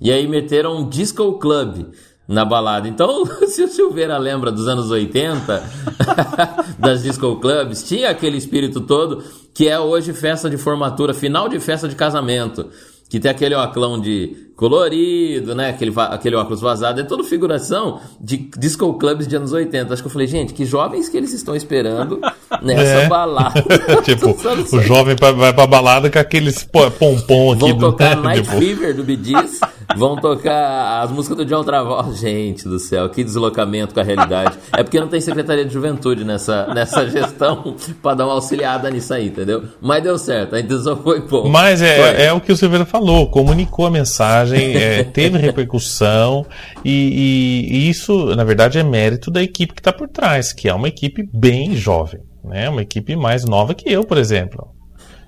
E aí meteram um Disco Club na balada. Então, (laughs) se o Silveira lembra dos anos 80, (laughs) das disco clubs, tinha aquele espírito todo que é hoje festa de formatura, final de festa de casamento. que tem aquele óculos de colorido, né? Aquele, aquele óculos vazado, é toda figuração de disco clubs de anos 80. Acho que eu falei, gente, que jovens que eles estão esperando (laughs) nessa é. balada. tipo, o jovem vai pra balada com aqueles pompom aqui. Vão do, tocar né? Night tipo... Fever do Bee Gees, vão tocar as músicas do John Travolta. Gente do céu, que deslocamento com a realidade. É porque não tem Secretaria de Juventude nessa, nessa gestão pra dar uma auxiliada nisso aí, entendeu? Mas deu certo, a intenção foi bom. Mas é, é o que o Silveira falou, comunicou a mensagem mensagem, é, teve repercussão e, e, e, isso, na verdade, é mérito da equipe que está por trás, que é uma equipe bem jovem, né? Uma equipe mais nova que eu, por exemplo.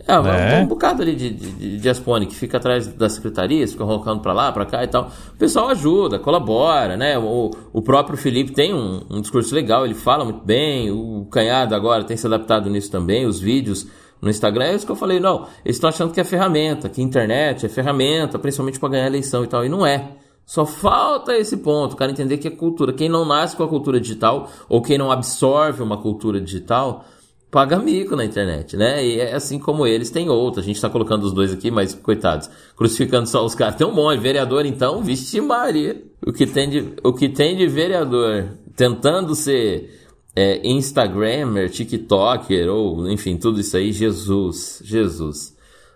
É, né? um, um, bocado ali de, de, de Aspone que fica atrás da secretaria, fica colocando para lá, para cá e tal. O pessoal ajuda, colabora, né? O, o próprio Felipe tem um, um discurso legal, ele fala muito bem. O Canhado agora tem se adaptado nisso também. Os vídeos no Instagram, é isso que eu falei, não, eles estão achando que é ferramenta, que internet é ferramenta, principalmente para ganhar eleição e tal, e não é. Só falta esse ponto, o cara entender que é cultura. Quem não nasce com a cultura digital, ou quem não absorve uma cultura digital, paga mico na internet, né? E é assim como eles, tem outros. A gente tá colocando os dois aqui, mas coitados, crucificando só os caras. Tem um monte, vereador então, vixe Maria. O que tem de, o que tem de vereador tentando ser é, Instagrammer, TikToker, ou enfim, tudo isso aí, Jesus, Jesus.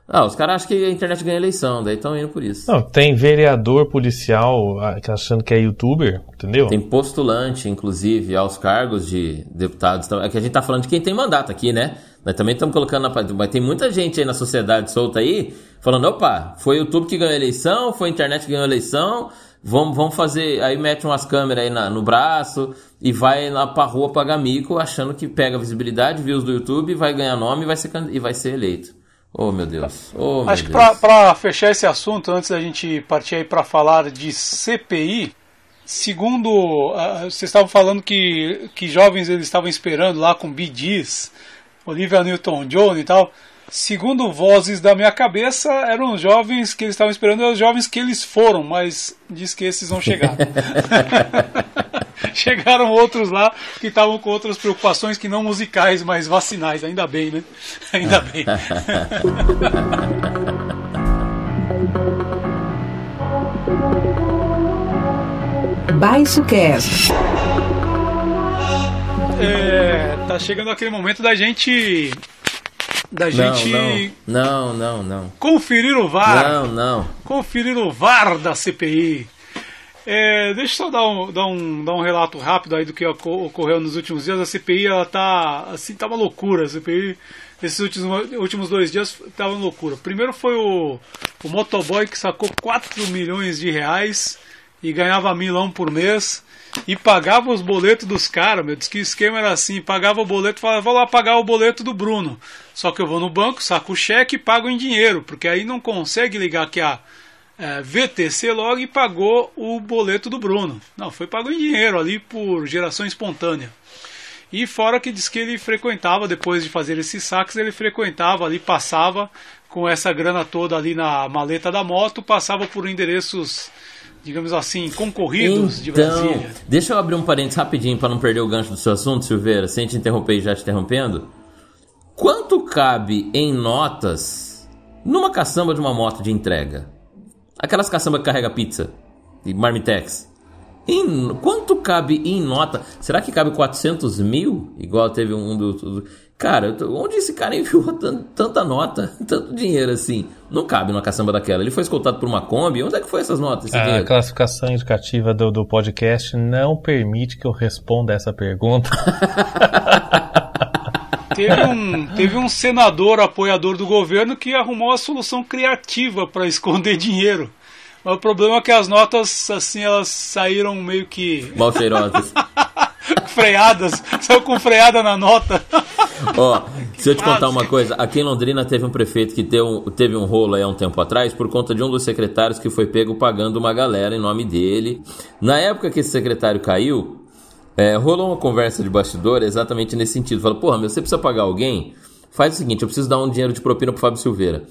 Ah, os caras acham que a internet ganha eleição, daí estão indo por isso. Não, tem vereador policial ah, achando que é youtuber, entendeu? Tem postulante, inclusive, aos cargos de deputados. É que a gente tá falando de quem tem mandato aqui, né? Nós também estamos colocando na. Mas tem muita gente aí na sociedade solta aí falando: opa, foi o YouTube que ganhou a eleição, foi a internet que ganhou a eleição, Vamos, vamos fazer. Aí mete umas câmeras aí na, no braço e vai lá pra rua pagar mico, achando que pega visibilidade, views do YouTube, vai ganhar nome e vai ser, e vai ser eleito. Oh meu Deus. Oh, Acho meu que Deus. para fechar esse assunto, antes da gente partir aí para falar de CPI, segundo. Uh, vocês estavam falando que, que jovens eles estavam esperando lá com BDs, Olivia Newton-John e tal. Segundo vozes da minha cabeça, eram os jovens que eles estavam esperando, eram os jovens que eles foram, mas diz que esses não chegaram. (laughs) Chegaram outros lá que estavam com outras preocupações que não musicais, mas vacinais. Ainda bem, né? Ainda bem. (laughs) Baixo Cast. É, tá chegando aquele momento da gente da gente. Não, não, não, não. Conferir o VAR. Não, não. Conferir o VAR da CPI. É, deixa eu só dar um, dar, um, dar um relato rápido aí do que ocorreu nos últimos dias. A CPI ela tá assim, tá uma loucura. A CPI esses últimos, últimos dois dias tava uma loucura. Primeiro foi o, o motoboy que sacou 4 milhões de reais e ganhava milão por mês e pagava os boletos dos caras, meu. Diz que o esquema era assim: pagava o boleto, falava, vou lá pagar o boleto do Bruno. Só que eu vou no banco, saco o cheque e pago em dinheiro, porque aí não consegue ligar que a é, VTC log e pagou o boleto do Bruno. Não, foi pago em dinheiro ali por geração espontânea. E fora que diz que ele frequentava, depois de fazer esses saques, ele frequentava ali, passava com essa grana toda ali na maleta da moto, passava por endereços digamos assim, concorridos então, de Brasília. Deixa eu abrir um parênteses rapidinho para não perder o gancho do seu assunto, Silveira, sem te interromper e já te interrompendo. Quanto cabe em notas numa caçamba de uma moto de entrega? Aquelas caçambas que carrega pizza e marmitex. Em, quanto cabe em nota? Será que cabe 400 mil? Igual teve um do, do Cara, onde esse cara (laughs) enviou tanta nota, (laughs) tanto dinheiro assim? Não cabe numa caçamba daquela. Ele foi escoltado por uma Kombi. Onde é que foi essas notas? A dinheiro? classificação indicativa do, do podcast não permite que eu responda essa pergunta. (laughs) teve, um, teve um senador apoiador do governo que arrumou a solução criativa para esconder dinheiro. Mas o problema é que as notas, assim, elas saíram meio que. Mal cheirosas. Freadas, saiu com freada na nota. Ó, se eu te contar uma coisa, aqui em Londrina teve um prefeito que teve um, teve um rolo aí há um tempo atrás por conta de um dos secretários que foi pego pagando uma galera em nome dele. Na época que esse secretário caiu, é, rolou uma conversa de bastidor exatamente nesse sentido. Falou, porra, meu, você precisa pagar alguém? Faz o seguinte, eu preciso dar um dinheiro de propina pro Fábio Silveira.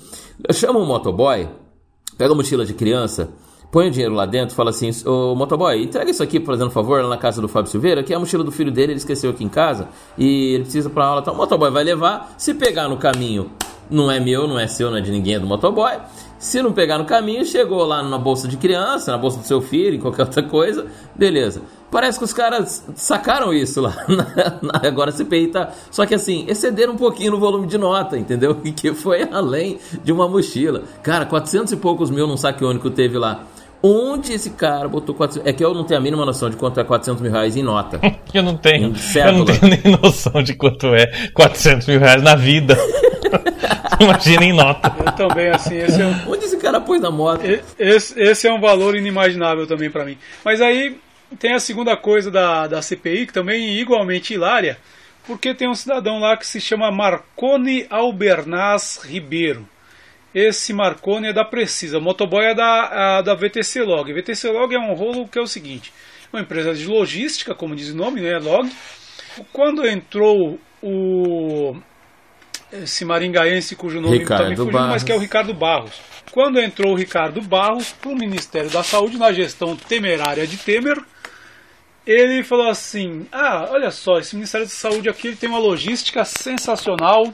Chama um motoboy, pega a mochila de criança, põe o dinheiro lá dentro, fala assim, ô motoboy, entrega isso aqui, fazendo favor, lá na casa do Fábio Silveira, que é a mochila do filho dele, ele esqueceu aqui em casa, e ele precisa pra aula, tal. O motoboy vai levar, se pegar no caminho, não é meu, não é seu, não é de ninguém, é do motoboy. Se não pegar no caminho, chegou lá na bolsa de criança, na bolsa do seu filho, em qualquer outra coisa, beleza. Parece que os caras sacaram isso lá. (laughs) Agora a CPI tá. Só que assim, excederam um pouquinho no volume de nota, entendeu? (laughs) Que foi além de uma mochila. Cara, 400 e poucos mil num saque único teve lá. Onde esse cara botou 400... É que eu não tenho a mínima noção de quanto é 400 mil reais em nota. (laughs) eu não tenho. Eu não tenho nem noção de quanto é 400 mil reais na vida. (laughs) Imagina em nota. Eu também, assim, esse é um... Onde esse cara pôs na moto? Esse, esse é um valor inimaginável também para mim. Mas aí tem a segunda coisa da, da CPI, que também é igualmente hilária, porque tem um cidadão lá que se chama Marconi Albernaz Ribeiro. Esse Marconi é da Precisa, o motoboy é da, a, da VTC Log. VTC Log é um rolo que é o seguinte: uma empresa de logística, como diz o nome, né, Log. Quando entrou o esse maringaense cujo nome está me fugindo, Barros. mas que é o Ricardo Barros. Quando entrou o Ricardo Barros para o Ministério da Saúde na gestão temerária de Temer, ele falou assim: Ah, olha só, esse Ministério da Saúde aqui ele tem uma logística sensacional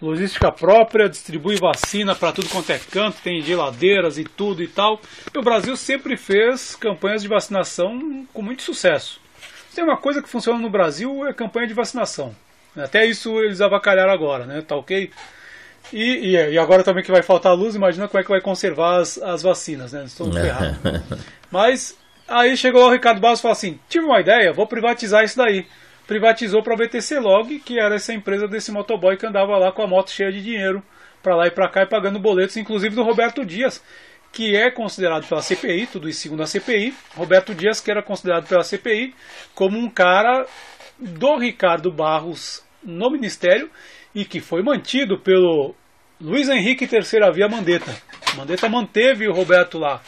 logística própria, distribui vacina para tudo quanto é canto, tem geladeiras e tudo e tal. E o Brasil sempre fez campanhas de vacinação com muito sucesso. Tem uma coisa que funciona no Brasil é campanha de vacinação. Até isso eles avacalharam agora, né? Tá ok? E, e, e, agora também que vai faltar luz, imagina como é que vai conservar as, as vacinas, né? Estão ferrados. (laughs) Mas aí chegou o Ricardo Barros e falou assim: tive uma ideia, vou privatizar isso daí privatizou para a VTC Log, que era essa empresa desse motoboy que andava lá com a moto cheia de dinheiro para lá e para cá e pagando boletos, inclusive do Roberto Dias, que é considerado pela CPI, tudo isso segundo a CPI, Roberto Dias que era considerado pela CPI como um cara do Ricardo Barros no Ministério e que foi mantido pelo Luiz Henrique III Via Mandetta. Mandetta manteve o Roberto lá.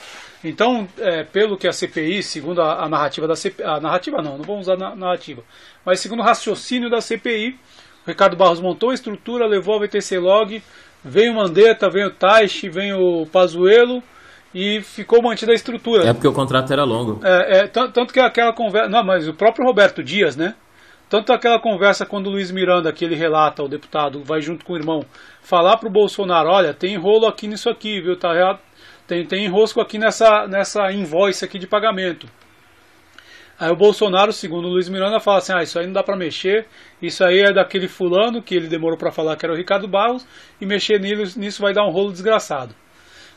Então, é, pelo que a CPI, segundo a, a narrativa da CPI, a narrativa não, não vamos usar a narrativa, mas segundo o raciocínio da CPI, o Ricardo Barros montou a estrutura, levou a VTC Log, veio o Mandetta, veio o Taishi, veio o Pazuello e ficou mantida a estrutura. É porque o contrato era longo. É, é tanto, tanto que aquela conversa, não, mas o próprio Roberto Dias, né? Tanto aquela conversa quando o Luiz Miranda, que ele relata, o deputado, vai junto com o irmão, falar para o Bolsonaro, olha, tem rolo aqui nisso aqui, viu? Tá, tem, tem enrosco aqui nessa, nessa invoice aqui de pagamento. Aí o Bolsonaro, segundo o Luiz Miranda, fala assim: ah, isso aí não dá para mexer, isso aí é daquele fulano que ele demorou para falar que era o Ricardo Barros, e mexer nisso, nisso vai dar um rolo desgraçado.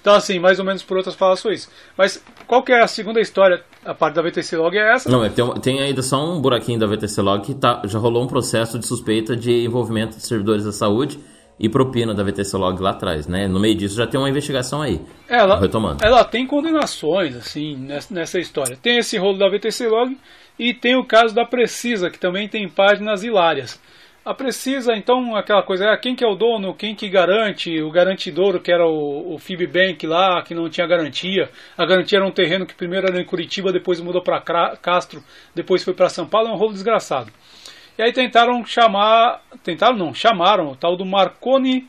Então, assim, mais ou menos por outras palavras foi isso. Mas qual que é a segunda história? A parte da VTC Log é essa? Não, tem, tem ainda só um buraquinho da VTC Log que tá, já rolou um processo de suspeita de envolvimento de servidores da saúde e propina da VTC Log lá atrás, né? No meio disso já tem uma investigação aí. Ela, retomando. ela tem condenações, assim, nessa, nessa história. Tem esse rolo da VTC Log e tem o caso da Precisa, que também tem páginas hilárias. A Precisa, então, aquela coisa, ah, quem que é o dono, quem que garante, o garantidouro que era o, o Fibbank lá, que não tinha garantia. A garantia era um terreno que primeiro era em Curitiba, depois mudou para Castro, depois foi para São Paulo, é um rolo desgraçado. E aí tentaram chamar, tentaram não, chamaram o tal do Marconi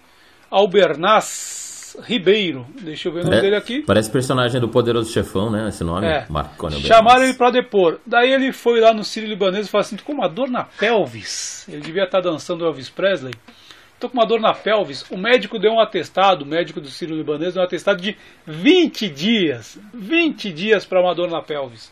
Albernaz Ribeiro. Deixa eu ver o nome é, dele aqui. Parece personagem do Poderoso Chefão, né? Esse nome, é. Marconi Albernaz. Chamaram ele para depor. Daí ele foi lá no Sírio Libanês e falou assim: tô com uma dor na pelvis. Ele devia estar dançando Elvis Presley. Tô com uma dor na pelvis. O médico deu um atestado, o médico do Sírio Libanês deu um atestado de 20 dias. 20 dias para uma dor na pelvis.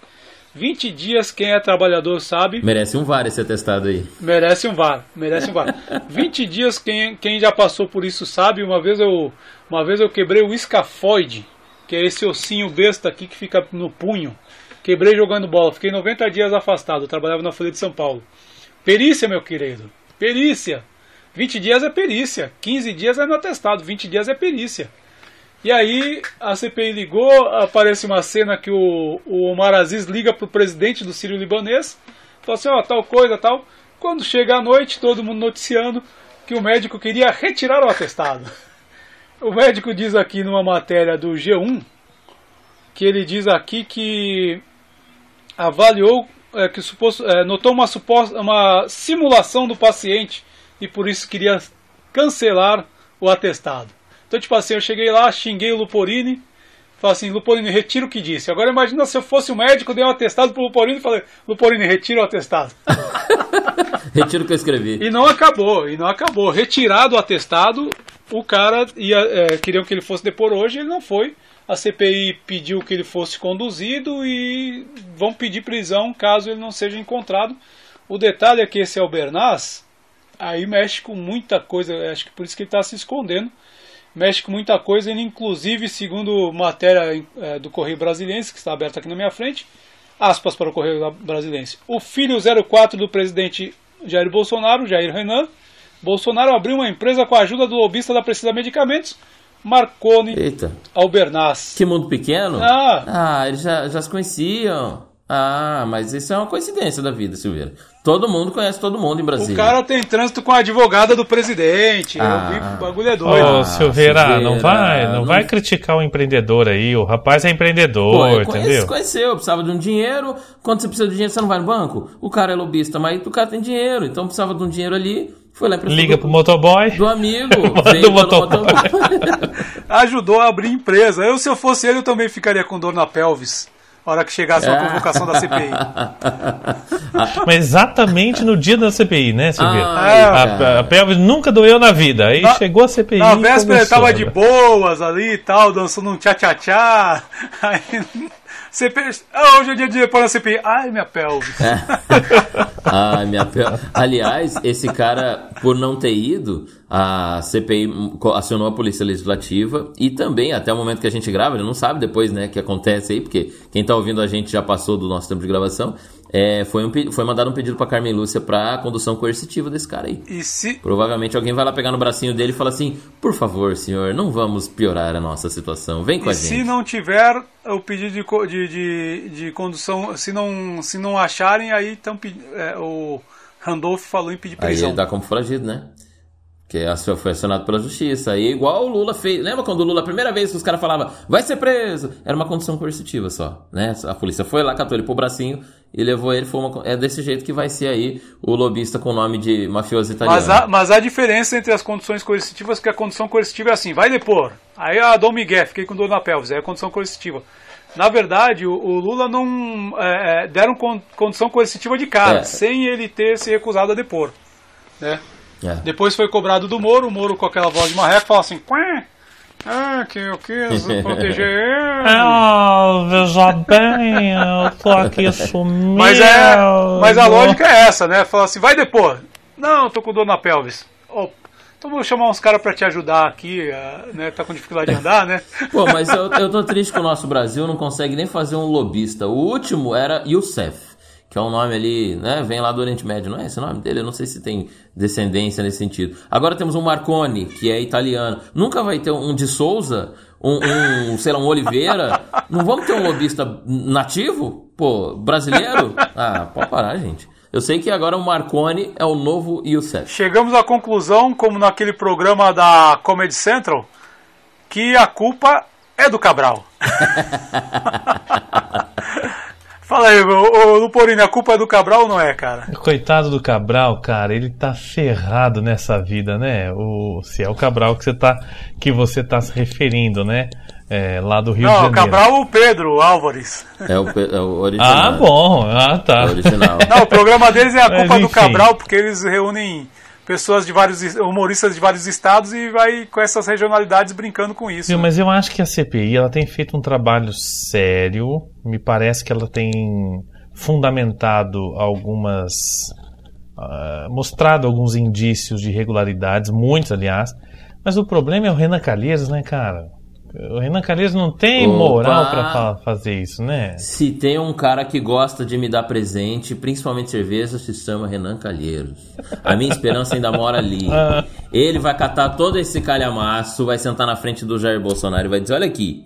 20 dias, quem é trabalhador sabe. Merece um VAR esse atestado aí. Merece um VAR, merece um VAR. 20 (laughs) dias, quem, quem já passou por isso sabe. Uma vez eu, uma vez eu quebrei o escafoide, que é esse ossinho besta aqui que fica no punho. Quebrei jogando bola, fiquei 90 dias afastado. trabalhava na Folha de São Paulo. Perícia, meu querido, perícia. 20 dias é perícia, 15 dias é no atestado, 20 dias é perícia. E aí a CPI ligou, aparece uma cena que o, o Omar Aziz liga para o presidente do Sírio Libanês, fala assim, ó, tal coisa, tal. Quando chega a noite, todo mundo noticiando que o médico queria retirar o atestado. O médico diz aqui numa matéria do G1 que ele diz aqui que avaliou, é, que suposto, é, notou uma, suposta, uma simulação do paciente e por isso queria cancelar o atestado. Então, tipo assim, eu cheguei lá, xinguei o Luporini, falei assim, Luporini, retira o que disse. Agora imagina se eu fosse o médico, dei um atestado pro Luporini e falei, Luporini, retira o atestado. (laughs) retira o que eu escrevi. E não acabou, e não acabou. Retirado o atestado, o cara ia, é, queriam que ele fosse depor hoje, ele não foi. A CPI pediu que ele fosse conduzido e vão pedir prisão caso ele não seja encontrado. O detalhe é que esse Albernaz aí mexe com muita coisa, acho que por isso que ele está se escondendo. Mexe com muita coisa, inclusive, segundo matéria é, do Correio Brasiliense, que está aberta aqui na minha frente, aspas para o Correio Brasiliense. O filho 04 do presidente Jair Bolsonaro, Jair Renan, Bolsonaro abriu uma empresa com a ajuda do lobista da Precisa Medicamentos, Marconi Eita. Albernaz. Que mundo pequeno? Ah. ah, eles já, já se conheciam. Ah, mas isso é uma coincidência da vida, Silveira. Todo mundo conhece todo mundo em Brasília. O cara tem trânsito com a advogada do presidente. Ah. Eu vi, o bagulho é doido. Ô, Ah, Silveira, Silveira, não vai, não, não- vai criticar o empreendedor aí. O rapaz é Pô, empreendedor, ele conhece- entendeu? conheceu, precisava de um dinheiro. Quando você precisa de dinheiro, você não vai no banco? O cara é lobista, mas o cara tem dinheiro, então precisava de um dinheiro ali. Foi lá Liga do- pro motoboy. do amigo. (laughs) Manda veio o pelo motoboy. motoboy. (laughs) (laughs) Ajudou a abrir empresa. Eu, se eu fosse ele, eu também ficaria com dor na pelvis. Hora que chegasse a convocação da CPI. (laughs) Mas exatamente no dia da CPI, né, Silveira? Ai, É, a, a pelvis nunca doeu na vida. Aí Na- chegou a CPI. Na e véspera ele tava de boas ali e tal, dançando um tchá-tchá-tchá. (laughs) Aí, CPI, ah, hoje é dia de depois da CPI. Ai, minha pelvis. (laughs) Ai, minha pe- Aliás, esse cara, por não ter ido, a CPI acionou a Polícia Legislativa e também, até o momento que a gente grava, ele não sabe depois, né, que acontece aí, porque quem tá ouvindo a gente já passou do nosso tempo de gravação, é, foi, um, foi mandado um pedido pra Carmen Lúcia pra condução coercitiva desse cara aí. E se, Provavelmente alguém vai lá pegar no bracinho dele e fala assim: por favor, senhor, não vamos piorar a nossa situação. Vem com e a se gente. não tiver o pedido de, de, de, de condução, se não, se não acharem, aí então, o Randolph falou em pedir Aí prisão. ele dá como foragido, né? Que foi acionado pela justiça. Aí, igual o Lula fez. Lembra quando o Lula, a primeira vez que os caras falavam, vai ser preso? Era uma condição coercitiva só, né? A polícia foi lá, catou ele pro bracinho e levou ele. Foi uma... É desse jeito que vai ser aí o lobista com o nome de mafioso italiano. Mas há, mas há diferença entre as condições coercitivas, que a condição coercitiva é assim, vai depor. Aí a Dom Miguel, fiquei com dor na pelvis, é a condição coercitiva. Na verdade, o, o Lula não é, é, deram con, condição coercitiva de cara, É. sem ele ter se recusado a depor. Né? É. Depois foi cobrado do Moro, o Moro com aquela voz de marreco fala assim, Quê? ah, que eu quis (laughs) proteger ele. Ah, veja bem, eu tô aqui (laughs) sumindo. Mas, é, mas a lógica é essa, né? Fala assim, vai depor. Não, tô com dor na pelvis. Oh, então vou chamar uns caras pra te ajudar aqui, ah, né? Tá com dificuldade de andar, né? (laughs) Pô, mas eu, eu tô triste que o nosso Brasil não consegue nem fazer um lobista. O último era Youssef, que é um nome ali, né? Vem lá do Oriente Médio, não é esse o nome dele? Eu não sei se tem descendência nesse sentido. Agora temos um Marconi, que é italiano. Nunca vai ter um de Souza, um, um (laughs) sei lá, um Oliveira. Não vamos ter um lobista nativo? Pô, brasileiro? (laughs) Ah, pode parar, gente. Eu sei que agora o Marconi é o novo Youssef. Chegamos à conclusão, como naquele programa da Comedy Central, que a culpa é do Cabral. (laughs) Fala aí, ô, ô, Luporini, a culpa é do Cabral ou não é, cara? Coitado do Cabral, cara, ele tá ferrado nessa vida, né? O, se é o Cabral que você tá, que você tá se referindo, né? É, lá do Rio de Não, o Janeiro. Cabral ou o Pedro Álvares. É o, é o original. Ah, bom, ah, tá. É o original. Não, o programa deles é a Mas, culpa do. Cabral, porque eles reúnem pessoas de vários humoristas de vários estados e vai com essas regionalidades brincando com isso. Viu, mas eu acho que a CPI ela tem feito um trabalho sério. Me parece que ela tem fundamentado algumas. ah, mostrado alguns indícios de irregularidades, muitos, aliás. Mas o problema é o Renan Calheiros, né, cara? O Renan Calheiros não tem Opa! moral pra fa- fazer isso, né? Se tem um cara que gosta de me dar presente, principalmente cerveja, se chama Renan Calheiros. A minha esperança ainda mora ali. (laughs) Ele vai catar todo esse calhamaço, vai sentar na frente do Jair Bolsonaro e vai dizer: Olha aqui,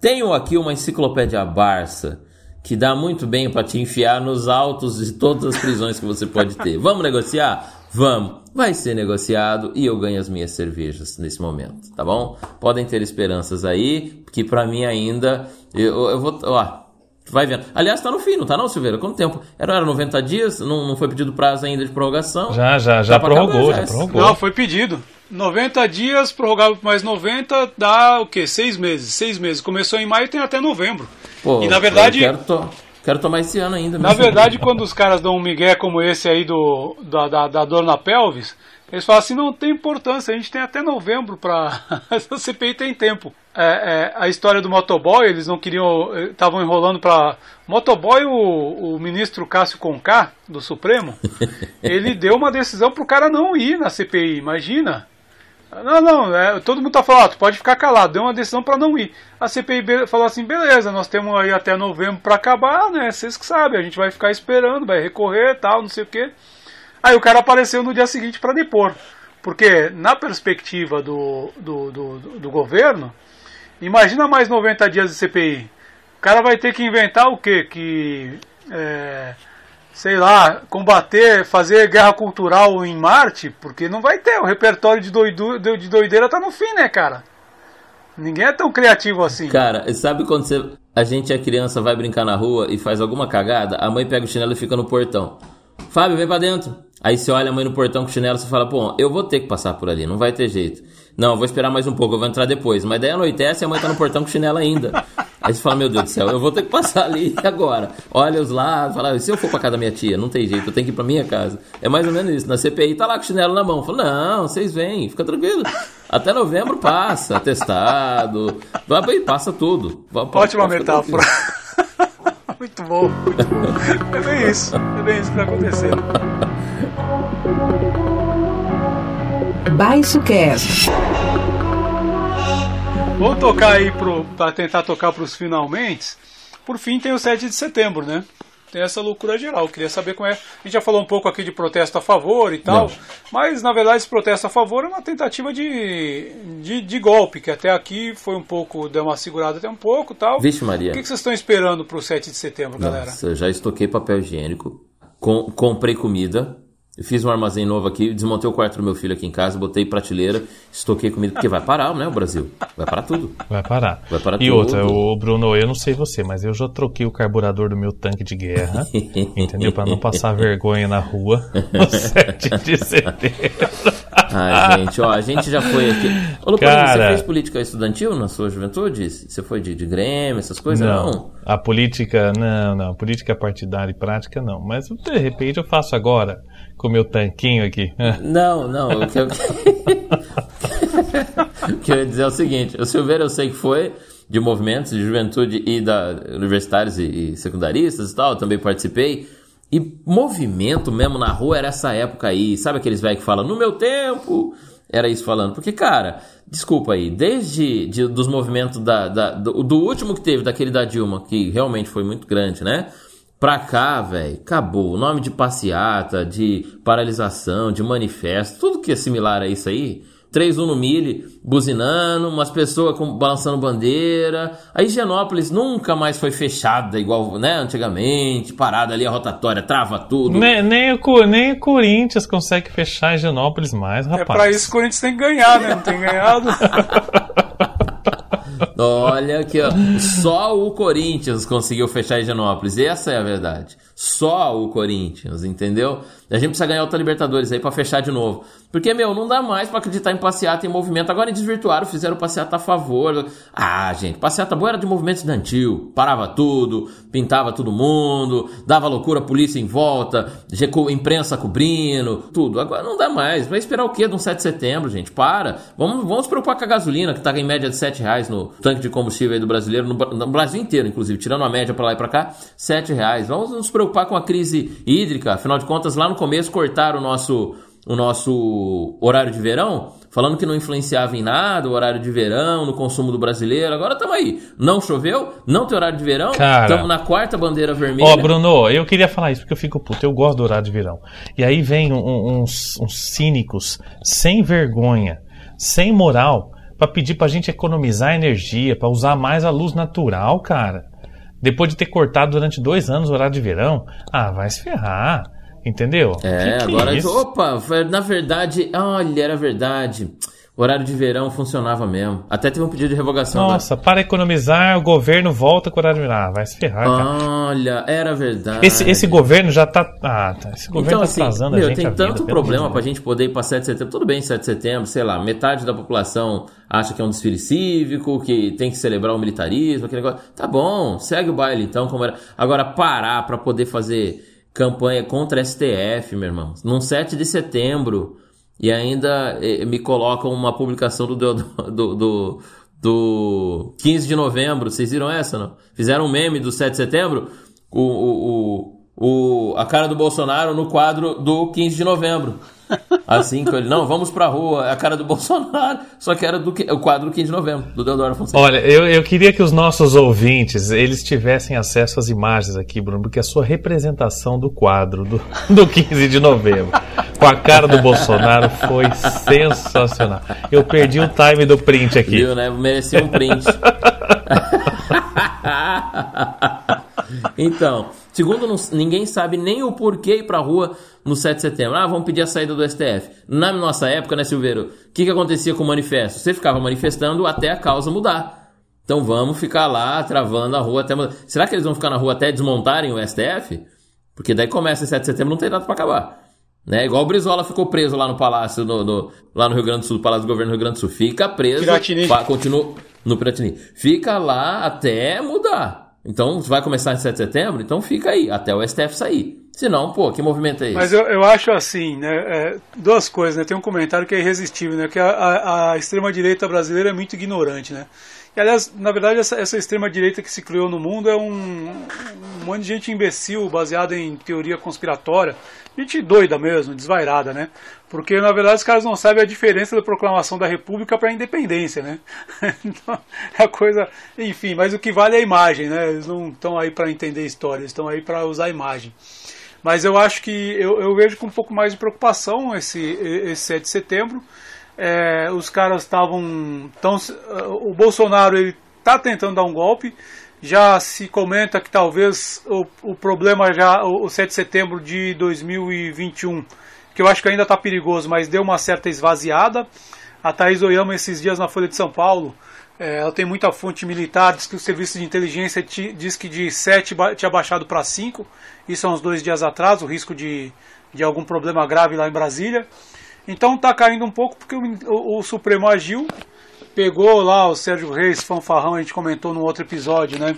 tenho aqui uma enciclopédia Barça que dá muito bem pra te enfiar nos altos de todas as prisões que você pode ter. Vamos negociar? Vamos. Vai ser negociado e eu ganho as minhas cervejas nesse momento, tá bom? Podem ter esperanças aí, que pra mim ainda eu, eu vou, ó, vai vendo. Aliás, tá no fim, não tá não, Silveira? Quanto tempo? Era, era 90 dias, não, não foi pedido prazo ainda de prorrogação. Já, já, já prorrogou, acabar já esse- prorrogou. Não, foi pedido. 90 dias, prorrogável por mais 90, dá o quê? Seis meses. Seis meses. Começou em maio e tem até novembro. Pô, e na verdade, eu quero to- Quero tomar esse ano ainda. Na verdade, quando os caras dão um migué como esse aí do, da, da, da dor na pelvis, eles falam assim, não tem importância, a gente tem até novembro para (laughs) essa CPI tem tempo. É, é, a história do motoboy, eles não queriam, estavam enrolando para motoboy. O, o ministro Cássio Conká do Supremo, (laughs) ele deu uma decisão para o cara não ir na CPI. Imagina. Não, não, é, todo mundo tá falando, pode ficar calado, deu uma decisão para não ir. A CPI falou assim, beleza, nós temos aí até novembro para acabar, né? Vocês que sabem, a gente vai ficar esperando, vai recorrer, tal, não sei o quê. Aí o cara apareceu no dia seguinte para depor. Porque, na perspectiva do, do, do, do, governo, imagina mais 90 dias de CPI. O cara vai ter que inventar o quê? Que, é, sei lá, combater, fazer guerra cultural em Marte, porque não vai ter. O repertório de, doido, de doideira tá no fim, né, cara? Ninguém é tão criativo assim. Cara, sabe quando você, a gente é criança, vai brincar na rua e faz alguma cagada, a mãe pega o chinelo e fica no portão. Fábio, vem pra dentro. Aí você olha a mãe no portão com chinelo e fala, pô, eu vou ter que passar por ali, não vai ter jeito. Não, vou esperar mais um pouco, eu vou entrar depois. Mas daí anoitece e a mãe tá no portão com chinelo ainda. (laughs) Aí você fala, meu Deus do céu, eu vou ter que passar ali (laughs) agora. Olha os lados, fala, se eu for pra casa da minha tia, não tem jeito, eu tenho que ir pra minha casa. É mais ou menos isso. Na CPI tá lá com o chinelo na mão. Fala, não, vocês vêm, fica tranquilo. Até novembro passa, atestado, passa tudo. Ótima metáfora. (laughs) Muito bom. É bem isso. É bem isso que tá acontecendo. Baixo Cast. Vamos tocar aí para tentar tocar para os finalmente. Por fim, tem o 7 de setembro, né? Tem essa loucura geral. Queria saber como é. A gente já falou um pouco aqui de protesto a favor e tal, Não. mas na verdade esse protesto a favor é uma tentativa de, de, de, golpe, que até aqui foi um pouco, deu uma segurada até um pouco tal. Vixe, Maria. O que, que vocês estão esperando para o 7 de setembro, galera? Nossa, eu já estoquei papel higiênico, com, comprei comida, eu fiz um armazém novo aqui, desmontei o quarto do meu filho aqui em casa, botei prateleira, estoquei comida, porque vai parar, né, o Brasil? Vai parar tudo. Vai parar. Vai parar e tudo. outra, o Bruno, eu não sei você, mas eu já troquei o carburador do meu tanque de guerra, (laughs) entendeu? Para não passar vergonha na rua (laughs) no 7 de setembro. Ai, gente, ó, a gente já foi aqui. Ô, Luciano, Cara... você fez política estudantil na sua juventude? Você foi de, de Grêmio, essas coisas? Não. não. A política, não, não. Política partidária e prática, não. Mas de repente eu faço agora com o meu tanquinho aqui. Não, não. O que eu, (laughs) o que eu ia dizer é o seguinte: o Silveira eu sei que foi de movimentos de juventude e da universitários e, e secundaristas e tal, também participei. E movimento mesmo na rua era essa época aí. Sabe aqueles velhos que falam, no meu tempo? Era isso falando. Porque, cara, desculpa aí, desde de, dos movimentos da, da do, do, último que teve, daquele da Dilma, que realmente foi muito grande, né? Pra cá, velho, acabou. O nome de passeata, de paralisação, de manifesto, tudo que é similar a isso aí. 3-1 no Mille, buzinando, umas pessoas com, balançando bandeira. A Higienópolis nunca mais foi fechada igual, né, antigamente, parada ali a rotatória, trava tudo. Nem, nem, o, nem o Corinthians consegue fechar a Higienópolis mais, rapaz. É pra isso que o Corinthians tem que ganhar, né? Não tem ganhado. (laughs) Olha aqui, ó. Só o Corinthians conseguiu fechar Higienópolis. Essa é a verdade. Só o Corinthians, entendeu? A gente precisa ganhar outra Libertadores aí para fechar de novo. Porque, meu, não dá mais para acreditar em passeata em movimento. Agora desvirtuaram, fizeram passeata a favor. Ah, gente, passeata boa era de movimento estudantil. Parava tudo, pintava todo mundo, dava loucura, polícia em volta, imprensa cobrindo, tudo. Agora não dá mais. Vai esperar o quê de um 7 de setembro, gente? Para. Vamos, vamos se preocupar com a gasolina, que tá em média de 7 reais no tanque de combustível aí do brasileiro, no, no Brasil inteiro, inclusive, tirando a média para lá e para cá, 7 reais. Vamos nos preocupar com a crise hídrica. Afinal de contas, lá no começo cortaram o nosso o nosso horário de verão, falando que não influenciava em nada o horário de verão no consumo do brasileiro. Agora estamos aí. Não choveu, não tem horário de verão, estamos na quarta bandeira vermelha. Ó, Bruno, eu queria falar isso porque eu fico puto, eu gosto do horário de verão. E aí vem um, uns, uns cínicos sem vergonha, sem moral, para pedir pra gente economizar energia, para usar mais a luz natural, cara. Depois de ter cortado durante dois anos o horário de verão, ah, vai se ferrar. Entendeu? É, que que agora. É opa, na verdade, olha, era verdade. Horário de verão funcionava mesmo. Até teve um pedido de revogação. Nossa, para economizar, o governo volta com o horário de verão. Ah, vai se ferrar, cara. Olha, era verdade. Esse, esse governo já tá. Ah, tá. Esse governo Então, tá assim, atrasando meu, a gente. tem a vida, tanto pelo problema pra gente poder ir pra 7 de setembro. Tudo bem, 7 de setembro, sei lá, metade da população acha que é um desfile cívico, que tem que celebrar o militarismo, aquele negócio. Tá bom, segue o baile então, como era. Agora, parar pra poder fazer campanha contra a STF, meu irmão, num 7 de setembro, e ainda eh, me colocam uma publicação do, (laughs) do, do, do, do 15 de novembro. Vocês viram essa, não? Fizeram um meme do 7 de setembro, o, o, o, a cara do Bolsonaro no quadro do 15 de novembro. Assim, com ele, não, vamos pra rua, é a cara do (laughs) Bolsonaro, só que era do, que- o quadro do 15 de novembro, do Deodoro Fonseca. Olha, eu, eu queria que os nossos ouvintes eles tivessem acesso às imagens aqui, Bruno, porque a sua representação do quadro do, (laughs) do 15 de novembro com a cara do Bolsonaro foi sensacional. Eu perdi o time do print aqui. Viu, né? Merecia um print. (laughs) então, segundo, não- ninguém sabe nem o porquê ir pra rua no 7 de setembro. Ah, vamos pedir a saída do STF. Na nossa época, né, Silveiro? O que, que acontecia com o manifesto? Você ficava manifestando até a causa mudar. Então vamos ficar lá travando a rua até mudar. Será que eles vão ficar na rua até desmontarem o STF? Porque daí começa em 7 de setembro não tem data pra acabar. Né? Igual o Brizola ficou preso lá no palácio, no, no- lá no Rio Grande do Sul, Palácio do Governo do Rio Grande do Sul. Fica preso. Piratini. continua no Piratini. Fica lá até mudar. Então, vai começar em 7 de setembro, então fica aí, até o STF sair. Senão, pô, que movimento é esse? Mas eu, eu acho assim, né? é, duas coisas, né? Tem um comentário que é irresistível, né? Que a, a, a extrema-direita brasileira é muito ignorante, né? E, aliás, na verdade, essa, essa extrema-direita que se criou no mundo é um, um monte de gente imbecil, baseada em teoria conspiratória. Gente doida mesmo, desvairada, né? Porque, na verdade, os caras não sabem a diferença da proclamação da República para a independência, né? (laughs) Então, é a coisa... Enfim, mas o que vale é a imagem, né? Eles não estão aí para entender história, eles estão aí para usar a imagem. Mas eu acho que eu, eu vejo com um pouco mais de preocupação esse, esse 7 de setembro. É, os caras estavam. tão- O Bolsonaro ele está tentando dar um golpe. Já se comenta que talvez o, o problema já. O, o 7 de setembro de 2021, que eu acho que ainda está perigoso, mas deu uma certa esvaziada. A Thaís Oyama, esses dias na Folha de São Paulo, é, ela tem muita fonte militar, diz que o serviço de inteligência ti- diz que de 7 ba- tinha baixado para 5, isso há uns dois dias atrás, o risco de, de algum problema grave lá em Brasília. Então está caindo um pouco porque o, o- o Supremo agiu, pegou lá o Sérgio Reis, fanfarrão, a gente comentou no outro episódio, né?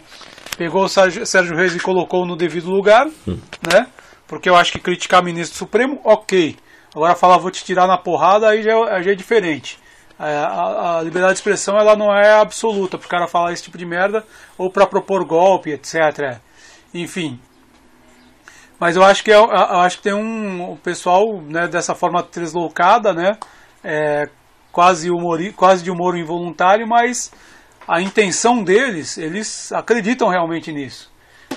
Pegou o Sérgio, Sérgio Reis e colocou no devido lugar, né? Porque eu acho que criticar ministro Supremo, ok. Agora falar vou te tirar na porrada, aí já, é- já é diferente. É, A, a liberdade de expressão ela não é absoluta para o cara falar esse tipo de merda ou para propor golpe, etc. Enfim. Mas eu acho que, é, eu acho que tem um o pessoal né, dessa forma deslocada, né, é, quase, humori, quase de humor involuntário, mas a intenção deles, eles acreditam realmente nisso.